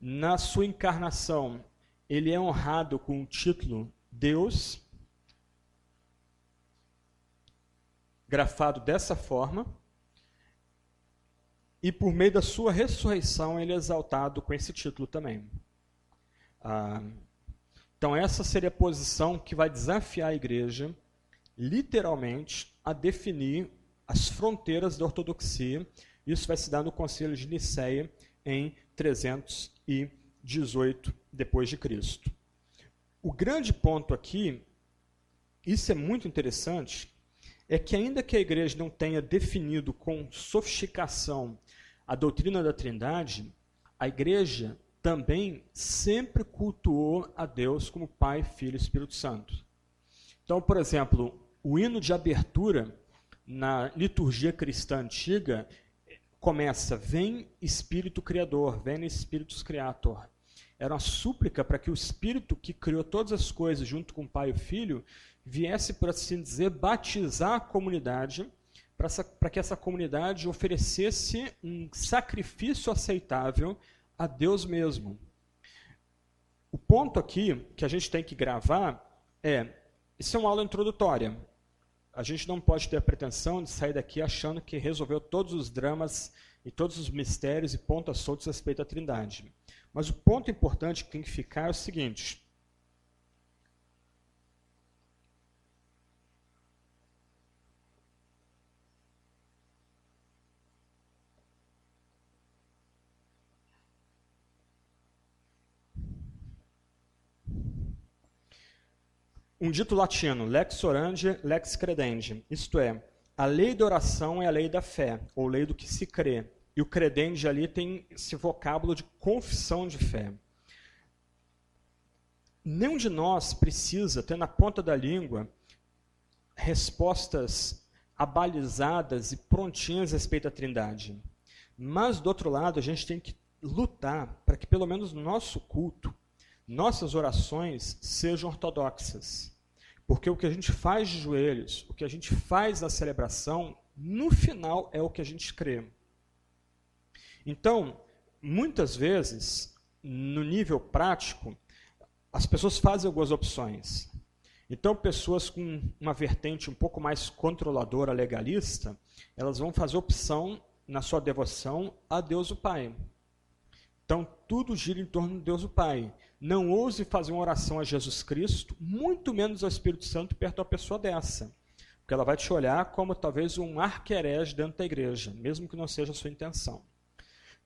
Na sua encarnação, ele é honrado com o título Deus, grafado dessa forma, e por meio da sua ressurreição ele é exaltado com esse título também. Ah, então, essa seria a posição que vai desafiar a igreja, literalmente, a definir as fronteiras da ortodoxia. Isso vai se dar no Concílio de Nicéia em 318 depois de Cristo. O grande ponto aqui, isso é muito interessante, é que, ainda que a igreja não tenha definido com sofisticação a doutrina da Trindade, a igreja também sempre cultuou a Deus como Pai, Filho e Espírito Santo. Então, por exemplo, o hino de abertura na liturgia cristã antiga começa: Vem Espírito Criador, vem Espíritus Creator. Era uma súplica para que o Espírito que criou todas as coisas junto com o Pai e o Filho viesse, por assim dizer, batizar a comunidade, para que essa comunidade oferecesse um sacrifício aceitável a Deus mesmo. O ponto aqui que a gente tem que gravar é: isso é uma aula introdutória. A gente não pode ter a pretensão de sair daqui achando que resolveu todos os dramas e todos os mistérios e pontos soltos a respeito da Trindade. Mas o ponto importante que tem que ficar é o seguinte: um dito latino, lex orandi, lex credendi, isto é, a lei da oração é a lei da fé, ou lei do que se crê. E o credendi ali tem esse vocábulo de confissão de fé. Nenhum de nós precisa ter na ponta da língua respostas abalizadas e prontinhas a respeito da Trindade. Mas, do outro lado, a gente tem que lutar para que, pelo menos no nosso culto, nossas orações sejam ortodoxas. Porque o que a gente faz de joelhos, o que a gente faz na celebração, no final é o que a gente crê. Então, muitas vezes, no nível prático, as pessoas fazem algumas opções. Então, pessoas com uma vertente um pouco mais controladora, legalista, elas vão fazer opção na sua devoção a Deus o Pai. Então, tudo gira em torno de Deus o Pai. Não ouse fazer uma oração a Jesus Cristo, muito menos ao Espírito Santo, perto de uma pessoa dessa. Porque ela vai te olhar como talvez um arquerege dentro da igreja, mesmo que não seja a sua intenção.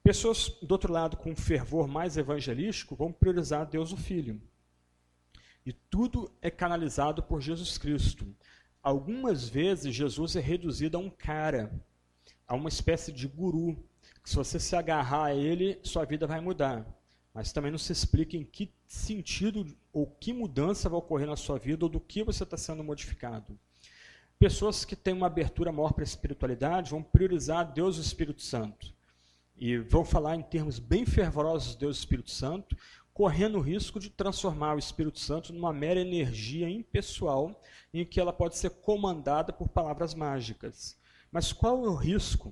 Pessoas, do outro lado, com um fervor mais evangelístico, vão priorizar Deus o Filho. E tudo é canalizado por Jesus Cristo. Algumas vezes, Jesus é reduzido a um cara, a uma espécie de guru, que se você se agarrar a ele, sua vida vai mudar mas também não se explica em que sentido ou que mudança vai ocorrer na sua vida ou do que você está sendo modificado. Pessoas que têm uma abertura maior para a espiritualidade vão priorizar Deus e o Espírito Santo. E vão falar em termos bem fervorosos de Deus e Espírito Santo, correndo o risco de transformar o Espírito Santo numa mera energia impessoal em que ela pode ser comandada por palavras mágicas. Mas qual é o risco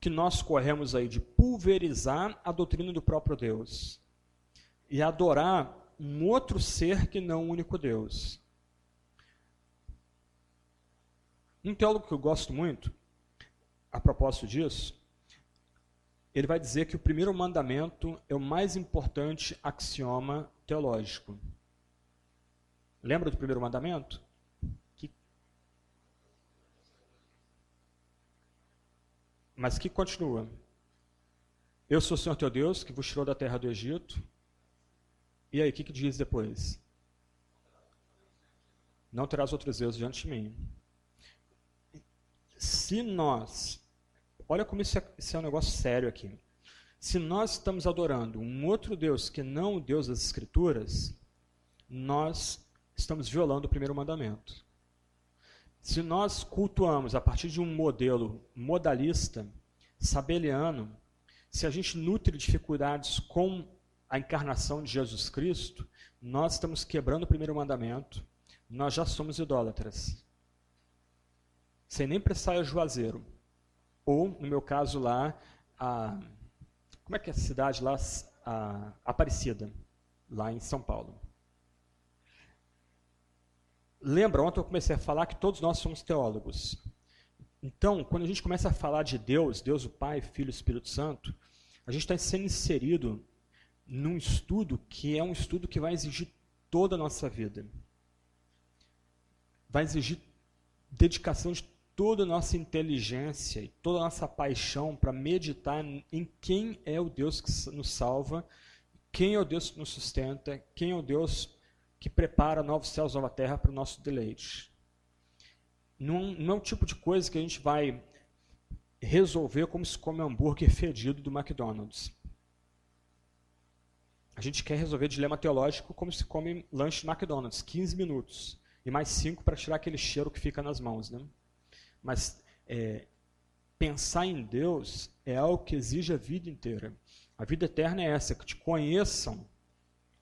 que nós corremos aí de pulverizar a doutrina do próprio Deus e adorar um outro ser que não o único Deus. Um teólogo que eu gosto muito, a propósito disso, ele vai dizer que o primeiro mandamento é o mais importante axioma teológico. Lembra do primeiro mandamento? Mas que continua. Eu sou o Senhor teu Deus, que vos tirou da terra do Egito. E aí, o que, que diz depois? Não terás outros deuses diante de mim. Se nós, olha como isso é, isso é um negócio sério aqui. Se nós estamos adorando um outro Deus que não o Deus das Escrituras, nós estamos violando o primeiro mandamento. Se nós cultuamos a partir de um modelo modalista, sabeliano, se a gente nutre dificuldades com a encarnação de Jesus Cristo, nós estamos quebrando o primeiro mandamento, nós já somos idólatras. Sem nem prestar a juazeiro. Ou, no meu caso lá, a, como é que é a cidade lá? A Aparecida, lá em São Paulo. Lembra, ontem eu comecei a falar que todos nós somos teólogos. Então, quando a gente começa a falar de Deus, Deus o Pai, Filho e Espírito Santo, a gente está sendo inserido num estudo que é um estudo que vai exigir toda a nossa vida. Vai exigir dedicação de toda a nossa inteligência e toda a nossa paixão para meditar em quem é o Deus que nos salva, quem é o Deus que nos sustenta, quem é o Deus que prepara novos céus, nova terra para o nosso deleite. Não, não é o tipo de coisa que a gente vai resolver como se come hambúrguer fedido do McDonald's. A gente quer resolver dilema teológico como se come lanche do McDonald's, 15 minutos. E mais 5 para tirar aquele cheiro que fica nas mãos. Né? Mas é, pensar em Deus é algo que exige a vida inteira. A vida eterna é essa, que te conheçam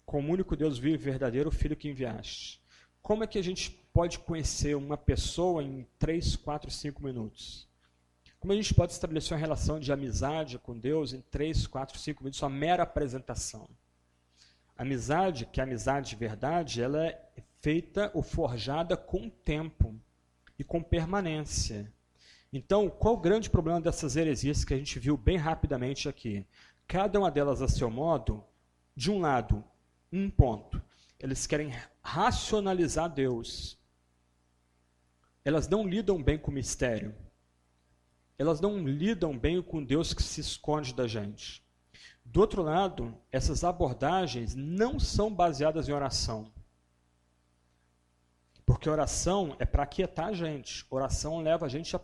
como único Deus vivo e verdadeiro, o Filho que enviaste. Como é que a gente pode conhecer uma pessoa em 3, 4, 5 minutos? Como a gente pode estabelecer uma relação de amizade com Deus em 3, 4, 5 minutos, uma mera apresentação? Amizade, que é amizade de verdade, ela é feita ou forjada com tempo e com permanência. Então, qual o grande problema dessas heresias que a gente viu bem rapidamente aqui? Cada uma delas, a seu modo, de um lado, um ponto. Eles querem racionalizar Deus. Elas não lidam bem com o mistério. Elas não lidam bem com Deus que se esconde da gente. Do outro lado, essas abordagens não são baseadas em oração. Porque oração é para aquietar a gente. Oração leva a gente a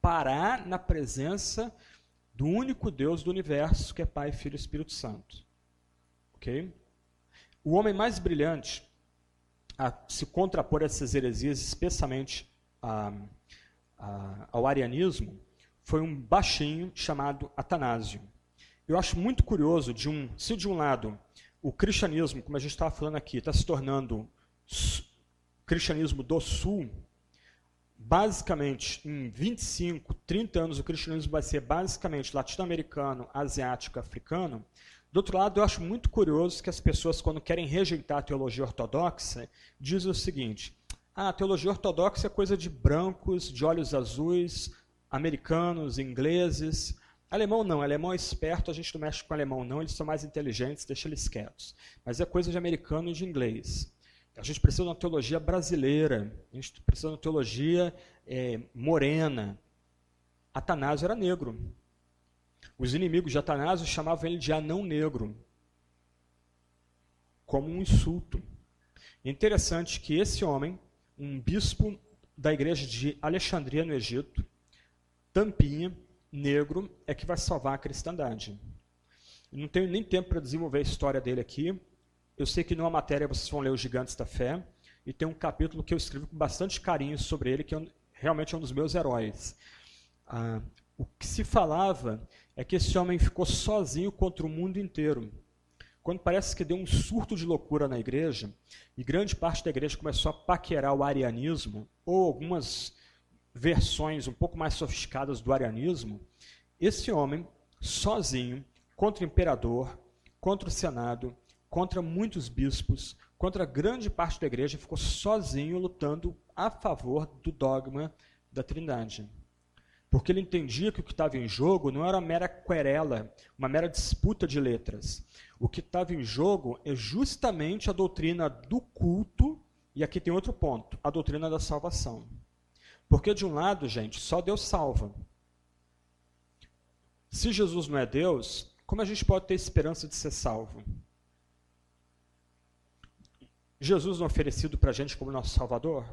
parar na presença do único Deus do universo, que é Pai, Filho e Espírito Santo. Ok? O homem mais brilhante a se contrapor a essas heresias, especialmente a, a, ao arianismo, foi um baixinho chamado Atanásio. Eu acho muito curioso de um, se de um lado o cristianismo, como a gente estava falando aqui, está se tornando cristianismo do sul, basicamente em 25, 30 anos o cristianismo vai ser basicamente latino-americano, asiático, africano. Do outro lado, eu acho muito curioso que as pessoas, quando querem rejeitar a teologia ortodoxa, dizem o seguinte: ah, a teologia ortodoxa é coisa de brancos, de olhos azuis, americanos, ingleses. Alemão não, alemão é esperto, a gente não mexe com alemão não, eles são mais inteligentes, deixa eles quietos. Mas é coisa de americano e de inglês. A gente precisa de uma teologia brasileira, a gente precisa de uma teologia é, morena. Atanásio era negro. Os inimigos de Atanásio chamavam ele de anão negro, como um insulto. Interessante que esse homem, um bispo da igreja de Alexandria, no Egito, tampinha, negro, é que vai salvar a cristandade. não tenho nem tempo para desenvolver a história dele aqui. Eu sei que numa matéria vocês vão ler Os Gigantes da Fé, e tem um capítulo que eu escrevo com bastante carinho sobre ele, que é realmente é um dos meus heróis. Ah, o que se falava é que esse homem ficou sozinho contra o mundo inteiro. Quando parece que deu um surto de loucura na igreja, e grande parte da igreja começou a paquerar o arianismo, ou algumas versões um pouco mais sofisticadas do arianismo, esse homem, sozinho, contra o imperador, contra o senado, contra muitos bispos, contra grande parte da igreja, ficou sozinho lutando a favor do dogma da Trindade. Porque ele entendia que o que estava em jogo não era mera querela, uma mera disputa de letras. O que estava em jogo é justamente a doutrina do culto, e aqui tem outro ponto, a doutrina da salvação. Porque de um lado, gente, só Deus salva. Se Jesus não é Deus, como a gente pode ter esperança de ser salvo? Jesus não é oferecido para a gente como nosso Salvador?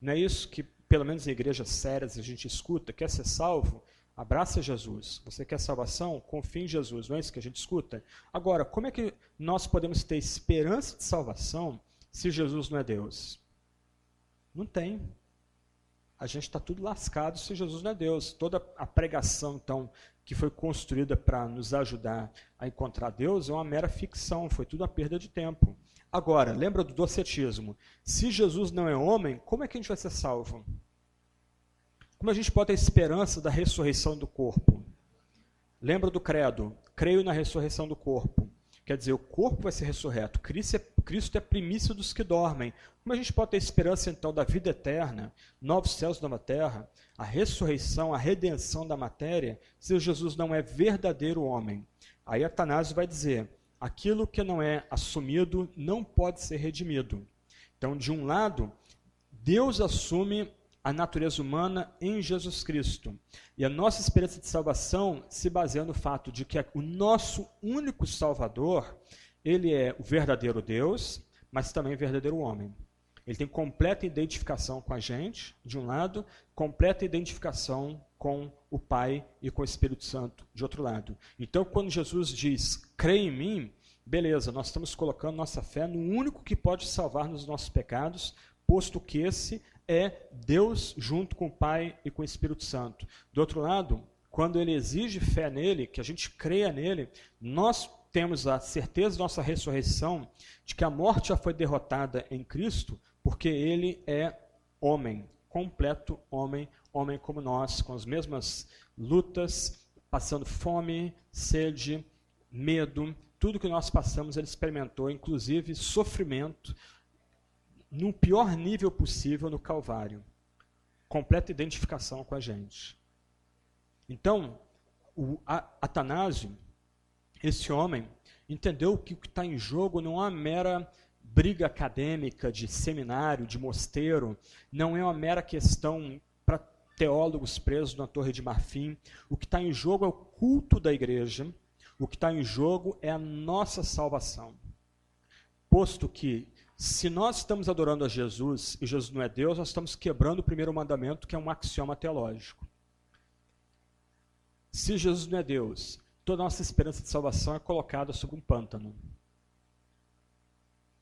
Não é isso que pelo menos em igrejas sérias, a gente escuta, quer ser salvo? Abraça Jesus. Você quer salvação? Confie em Jesus. Não é isso que a gente escuta? Agora, como é que nós podemos ter esperança de salvação se Jesus não é Deus? Não tem. A gente está tudo lascado se Jesus não é Deus. Toda a pregação, então, que foi construída para nos ajudar a encontrar Deus é uma mera ficção, foi tudo uma perda de tempo. Agora, lembra do docetismo? Se Jesus não é homem, como é que a gente vai ser salvo? Como a gente pode ter esperança da ressurreição do corpo? Lembra do credo? Creio na ressurreição do corpo. Quer dizer, o corpo vai ser ressurreto. Cristo é, Cristo é primícia dos que dormem. Como a gente pode ter esperança, então, da vida eterna, novos céus, nova terra, a ressurreição, a redenção da matéria, se Jesus não é verdadeiro homem? Aí Atanásio vai dizer: aquilo que não é assumido não pode ser redimido. Então, de um lado, Deus assume a natureza humana em Jesus Cristo. E a nossa esperança de salvação se baseia no fato de que o nosso único Salvador, ele é o verdadeiro Deus, mas também o verdadeiro homem. Ele tem completa identificação com a gente, de um lado, completa identificação com o Pai e com o Espírito Santo, de outro lado. Então, quando Jesus diz, crê em mim, beleza, nós estamos colocando nossa fé no único que pode salvar nos nossos pecados, posto que esse é Deus junto com o Pai e com o Espírito Santo. Do outro lado, quando ele exige fé nele, que a gente creia nele, nós temos a certeza da nossa ressurreição, de que a morte já foi derrotada em Cristo, porque ele é homem, completo homem, homem como nós, com as mesmas lutas, passando fome, sede, medo, tudo que nós passamos, ele experimentou, inclusive sofrimento, no pior nível possível no Calvário. Completa identificação com a gente. Então, o Atanásio, esse homem, entendeu que o que está em jogo não é uma mera briga acadêmica de seminário, de mosteiro, não é uma mera questão para teólogos presos na Torre de Marfim. O que está em jogo é o culto da igreja, o que está em jogo é a nossa salvação. Posto que, se nós estamos adorando a Jesus e Jesus não é Deus, nós estamos quebrando o primeiro mandamento, que é um axioma teológico. Se Jesus não é Deus, toda a nossa esperança de salvação é colocada sobre um pântano.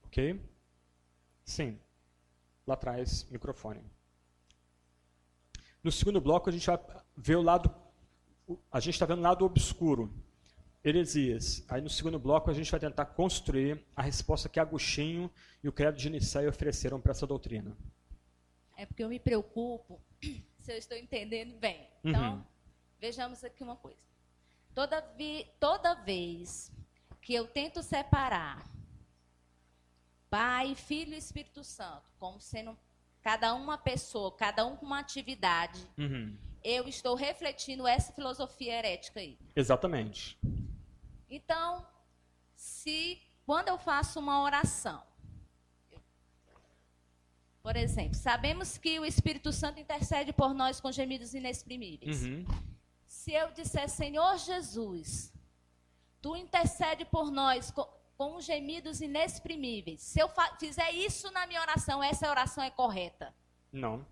Ok? Sim. Lá atrás, microfone. No segundo bloco, a gente vai ver o lado. A gente está vendo o lado obscuro. Heresias. Aí no segundo bloco, a gente vai tentar construir a resposta que Agostinho e o Credo de Nicéia ofereceram para essa doutrina. É porque eu me preocupo se eu estou entendendo bem. Então, uhum. vejamos aqui uma coisa. Toda, vi, toda vez que eu tento separar Pai, Filho e Espírito Santo, como sendo cada uma pessoa, cada um com uma atividade, uhum. eu estou refletindo essa filosofia herética aí. Exatamente. Então, se quando eu faço uma oração, por exemplo, sabemos que o Espírito Santo intercede por nós com gemidos inexprimíveis. Uhum se eu disser, Senhor Jesus, tu intercede por nós com, com gemidos inexprimíveis. Se eu fizer isso na minha oração, essa oração é correta? Não.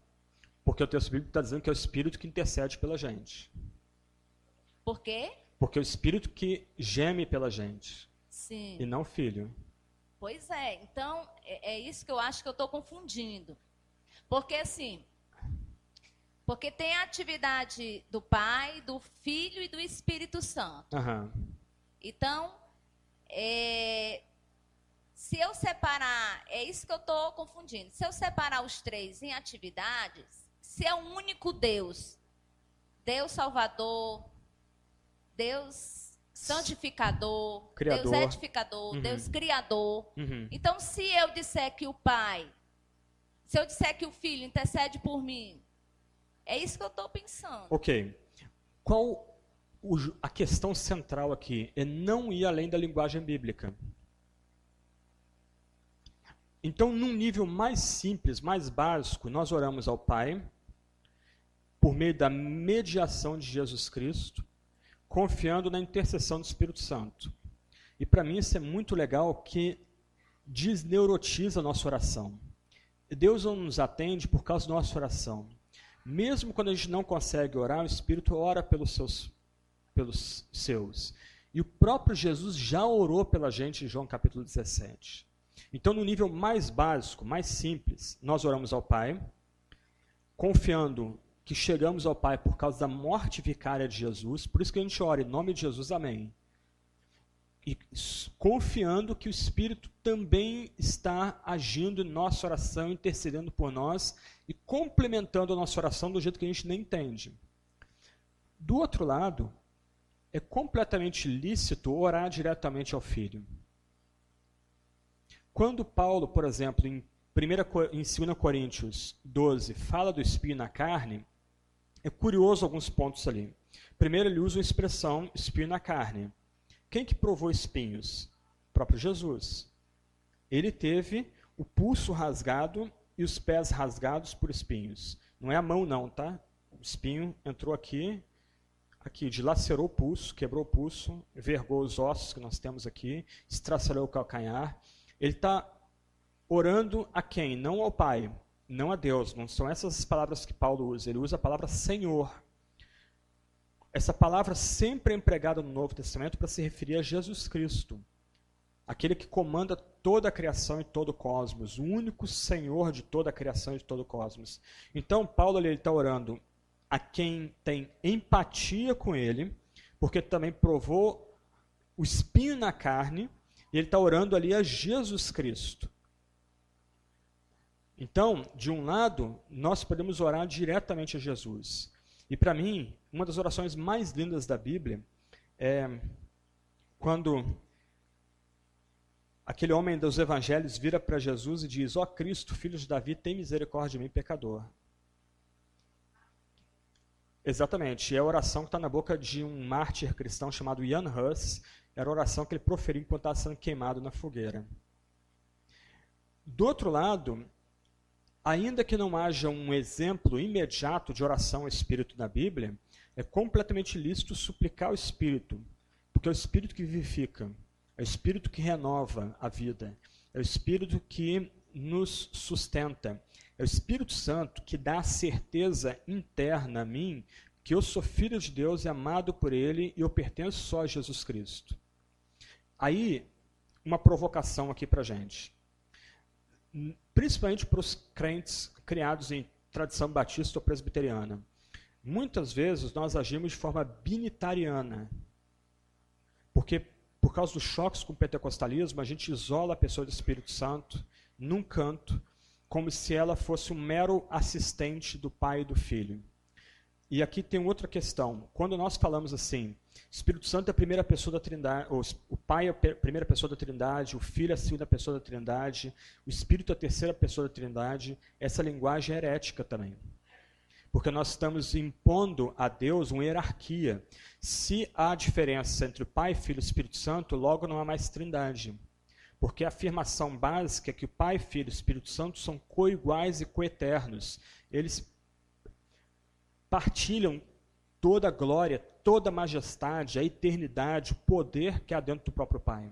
Porque o texto bíblico está dizendo que é o Espírito que intercede pela gente. Por quê? Porque é o Espírito que geme pela gente. Sim. E não o Filho. Pois é. Então, é, é isso que eu acho que eu estou confundindo. Porque, assim, porque tem a atividade do Pai, do Filho e do Espírito Santo. Uhum. Então, é, se eu separar, é isso que eu estou confundindo. Se eu separar os três em atividades, se é um único Deus, Deus Salvador, Deus santificador, Criador. Deus edificador, uhum. Deus criador. Uhum. Então, se eu disser que o Pai, se eu disser que o Filho intercede por mim, é isso que eu estou pensando. Ok. Qual o, a questão central aqui? É não ir além da linguagem bíblica. Então, num nível mais simples, mais básico, nós oramos ao Pai por meio da mediação de Jesus Cristo, confiando na intercessão do Espírito Santo. E para mim isso é muito legal que desneurotiza a nossa oração. Deus não nos atende por causa da nossa oração. Mesmo quando a gente não consegue orar, o Espírito ora pelos seus. Pelos seus. E o próprio Jesus já orou pela gente em João capítulo 17. Então, no nível mais básico, mais simples, nós oramos ao Pai, confiando que chegamos ao Pai por causa da morte vicária de Jesus, por isso que a gente ora em nome de Jesus, amém e confiando que o Espírito também está agindo em nossa oração, intercedendo por nós e complementando a nossa oração do jeito que a gente nem entende. Do outro lado, é completamente lícito orar diretamente ao Filho. Quando Paulo, por exemplo, em, 1, em 2 Coríntios 12, fala do espinho na carne, é curioso alguns pontos ali. Primeiro, ele usa a expressão espinho na carne. Quem que provou espinhos? O próprio Jesus. Ele teve o pulso rasgado e os pés rasgados por espinhos. Não é a mão não, tá? O espinho entrou aqui, aqui, dilacerou o pulso, quebrou o pulso, vergou os ossos que nós temos aqui, estraçalhou o calcanhar. Ele está orando a quem? Não ao Pai, não a Deus. Não são essas as palavras que Paulo usa. Ele usa a palavra Senhor. Essa palavra sempre é empregada no Novo Testamento para se referir a Jesus Cristo, aquele que comanda toda a criação e todo o cosmos, o único Senhor de toda a criação e de todo o cosmos. Então, Paulo está orando a quem tem empatia com ele, porque também provou o espinho na carne, e ele está orando ali a Jesus Cristo. Então, de um lado, nós podemos orar diretamente a Jesus. E para mim, uma das orações mais lindas da Bíblia é quando aquele homem dos evangelhos vira para Jesus e diz: Ó oh, Cristo, filho de Davi, tem misericórdia de mim, pecador. Exatamente, é a oração que está na boca de um mártir cristão chamado Jan Hus. Era a oração que ele proferiu enquanto estava sendo queimado na fogueira. Do outro lado, ainda que não haja um exemplo imediato de oração ao Espírito na Bíblia, é completamente lícito suplicar ao Espírito, porque é o Espírito que vivifica, é o Espírito que renova a vida, é o Espírito que nos sustenta, é o Espírito Santo que dá a certeza interna a mim que eu sou filho de Deus e amado por Ele e eu pertenço só a Jesus Cristo. Aí, uma provocação aqui para gente. Principalmente para os crentes criados em tradição batista ou presbiteriana. Muitas vezes nós agimos de forma binitariana. Porque, por causa dos choques com o pentecostalismo, a gente isola a pessoa do Espírito Santo num canto, como se ela fosse um mero assistente do Pai e do Filho. E aqui tem outra questão. Quando nós falamos assim, Espírito Santo é a primeira pessoa da Trindade, o Pai é a primeira pessoa da Trindade, o Filho é a segunda pessoa da Trindade, o Espírito é a terceira pessoa da Trindade, essa linguagem é herética também porque nós estamos impondo a Deus uma hierarquia. Se há diferença entre o Pai, Filho e Espírito Santo, logo não há mais trindade. Porque a afirmação básica é que o Pai, Filho e Espírito Santo são coiguais e coeternos. Eles partilham toda a glória, toda a majestade, a eternidade, o poder que há dentro do próprio Pai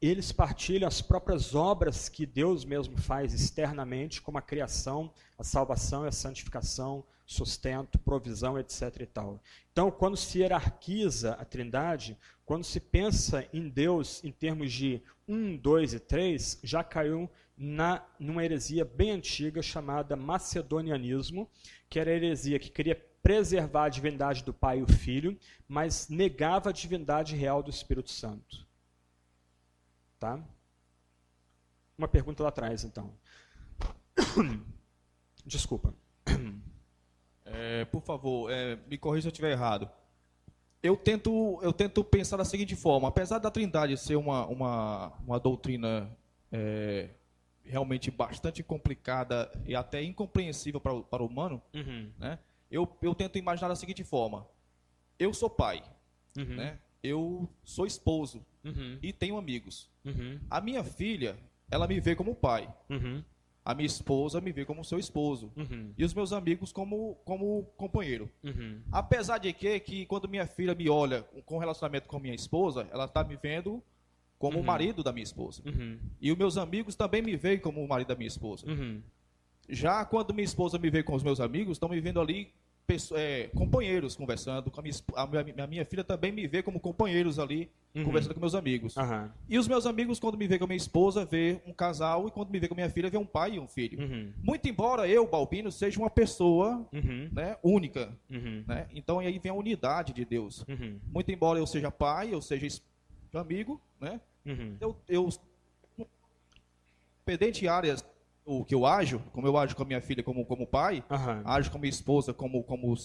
eles partilham as próprias obras que Deus mesmo faz externamente, como a criação, a salvação e a santificação, sustento, provisão, etc. E tal. Então, quando se hierarquiza a Trindade, quando se pensa em Deus em termos de um, dois e três, já caiu na, numa heresia bem antiga chamada macedonianismo, que era a heresia que queria preservar a divindade do Pai e o Filho, mas negava a divindade real do Espírito Santo. Tá? Uma pergunta lá atrás, então. Desculpa. É, por favor, é, me corrija se eu estiver errado. Eu tento, eu tento pensar da seguinte forma: apesar da Trindade ser uma, uma, uma doutrina é, realmente bastante complicada e até incompreensível para o, para o humano, uhum. né, eu, eu tento imaginar da seguinte forma: eu sou pai, uhum. né, eu sou esposo uhum. e tenho amigos. Uhum. A minha filha, ela me vê como pai. Uhum. A minha esposa me vê como seu esposo. Uhum. E os meus amigos como, como companheiro. Apesar de que, que, quando minha filha me olha com relacionamento com minha esposa, ela está me vendo como o uhum. marido da minha esposa. Uhum. E os meus amigos também me veem como o marido da minha esposa. Já quando minha esposa me vê com os meus amigos, estão me vendo ali é, companheiros conversando. Com a, minha, a, minha, a, minha, filha também me vê como companheiros ali, uhum. conversando com meus amigos. Uhum. E os meus amigos, quando me vê com a minha esposa, vê um casal, e quando me vê com a minha filha, vê um pai e um filho. Uhum. Muito embora eu, Balbino, seja uma pessoa uhum. né, única. Uhum. Né? Então aí vem a unidade de Deus. Uhum. Muito embora eu seja pai, eu seja amigo, né? eu, eu pendente áreas o que eu ajo, como eu ajo com a minha filha como, como pai, uhum. ajo com a minha esposa como, como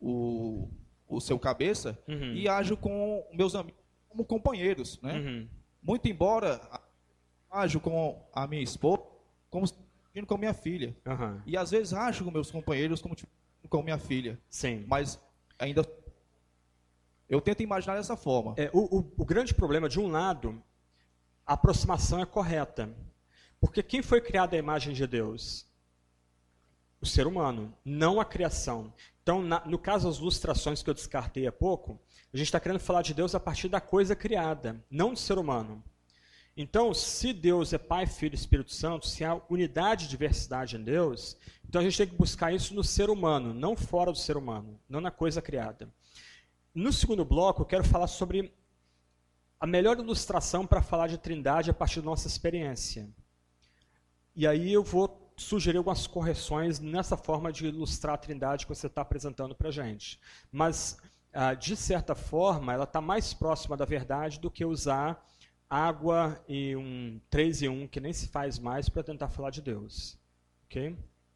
o, o seu cabeça, uhum. e ajo com meus amigos como companheiros, né? Uhum. Muito embora ajo com a minha esposa como com a minha filha. E às vezes ajo com meus companheiros como com minha filha. Sim. Mas ainda eu tento imaginar dessa forma. É, o, o, o grande problema, de um lado, a aproximação é correta. Porque quem foi criado à imagem de Deus? O ser humano, não a criação. Então, na, no caso das ilustrações que eu descartei há pouco, a gente está querendo falar de Deus a partir da coisa criada, não do ser humano. Então, se Deus é Pai, Filho e Espírito Santo, se há unidade e diversidade em Deus, então a gente tem que buscar isso no ser humano, não fora do ser humano, não na coisa criada. No segundo bloco, eu quero falar sobre a melhor ilustração para falar de trindade a partir da nossa experiência. E aí eu vou sugerir algumas correções nessa forma de ilustrar a trindade que você está apresentando para a gente. Mas, ah, de certa forma, ela está mais próxima da verdade do que usar água e um 3 e 1 que nem se faz mais para tentar falar de Deus. Ok?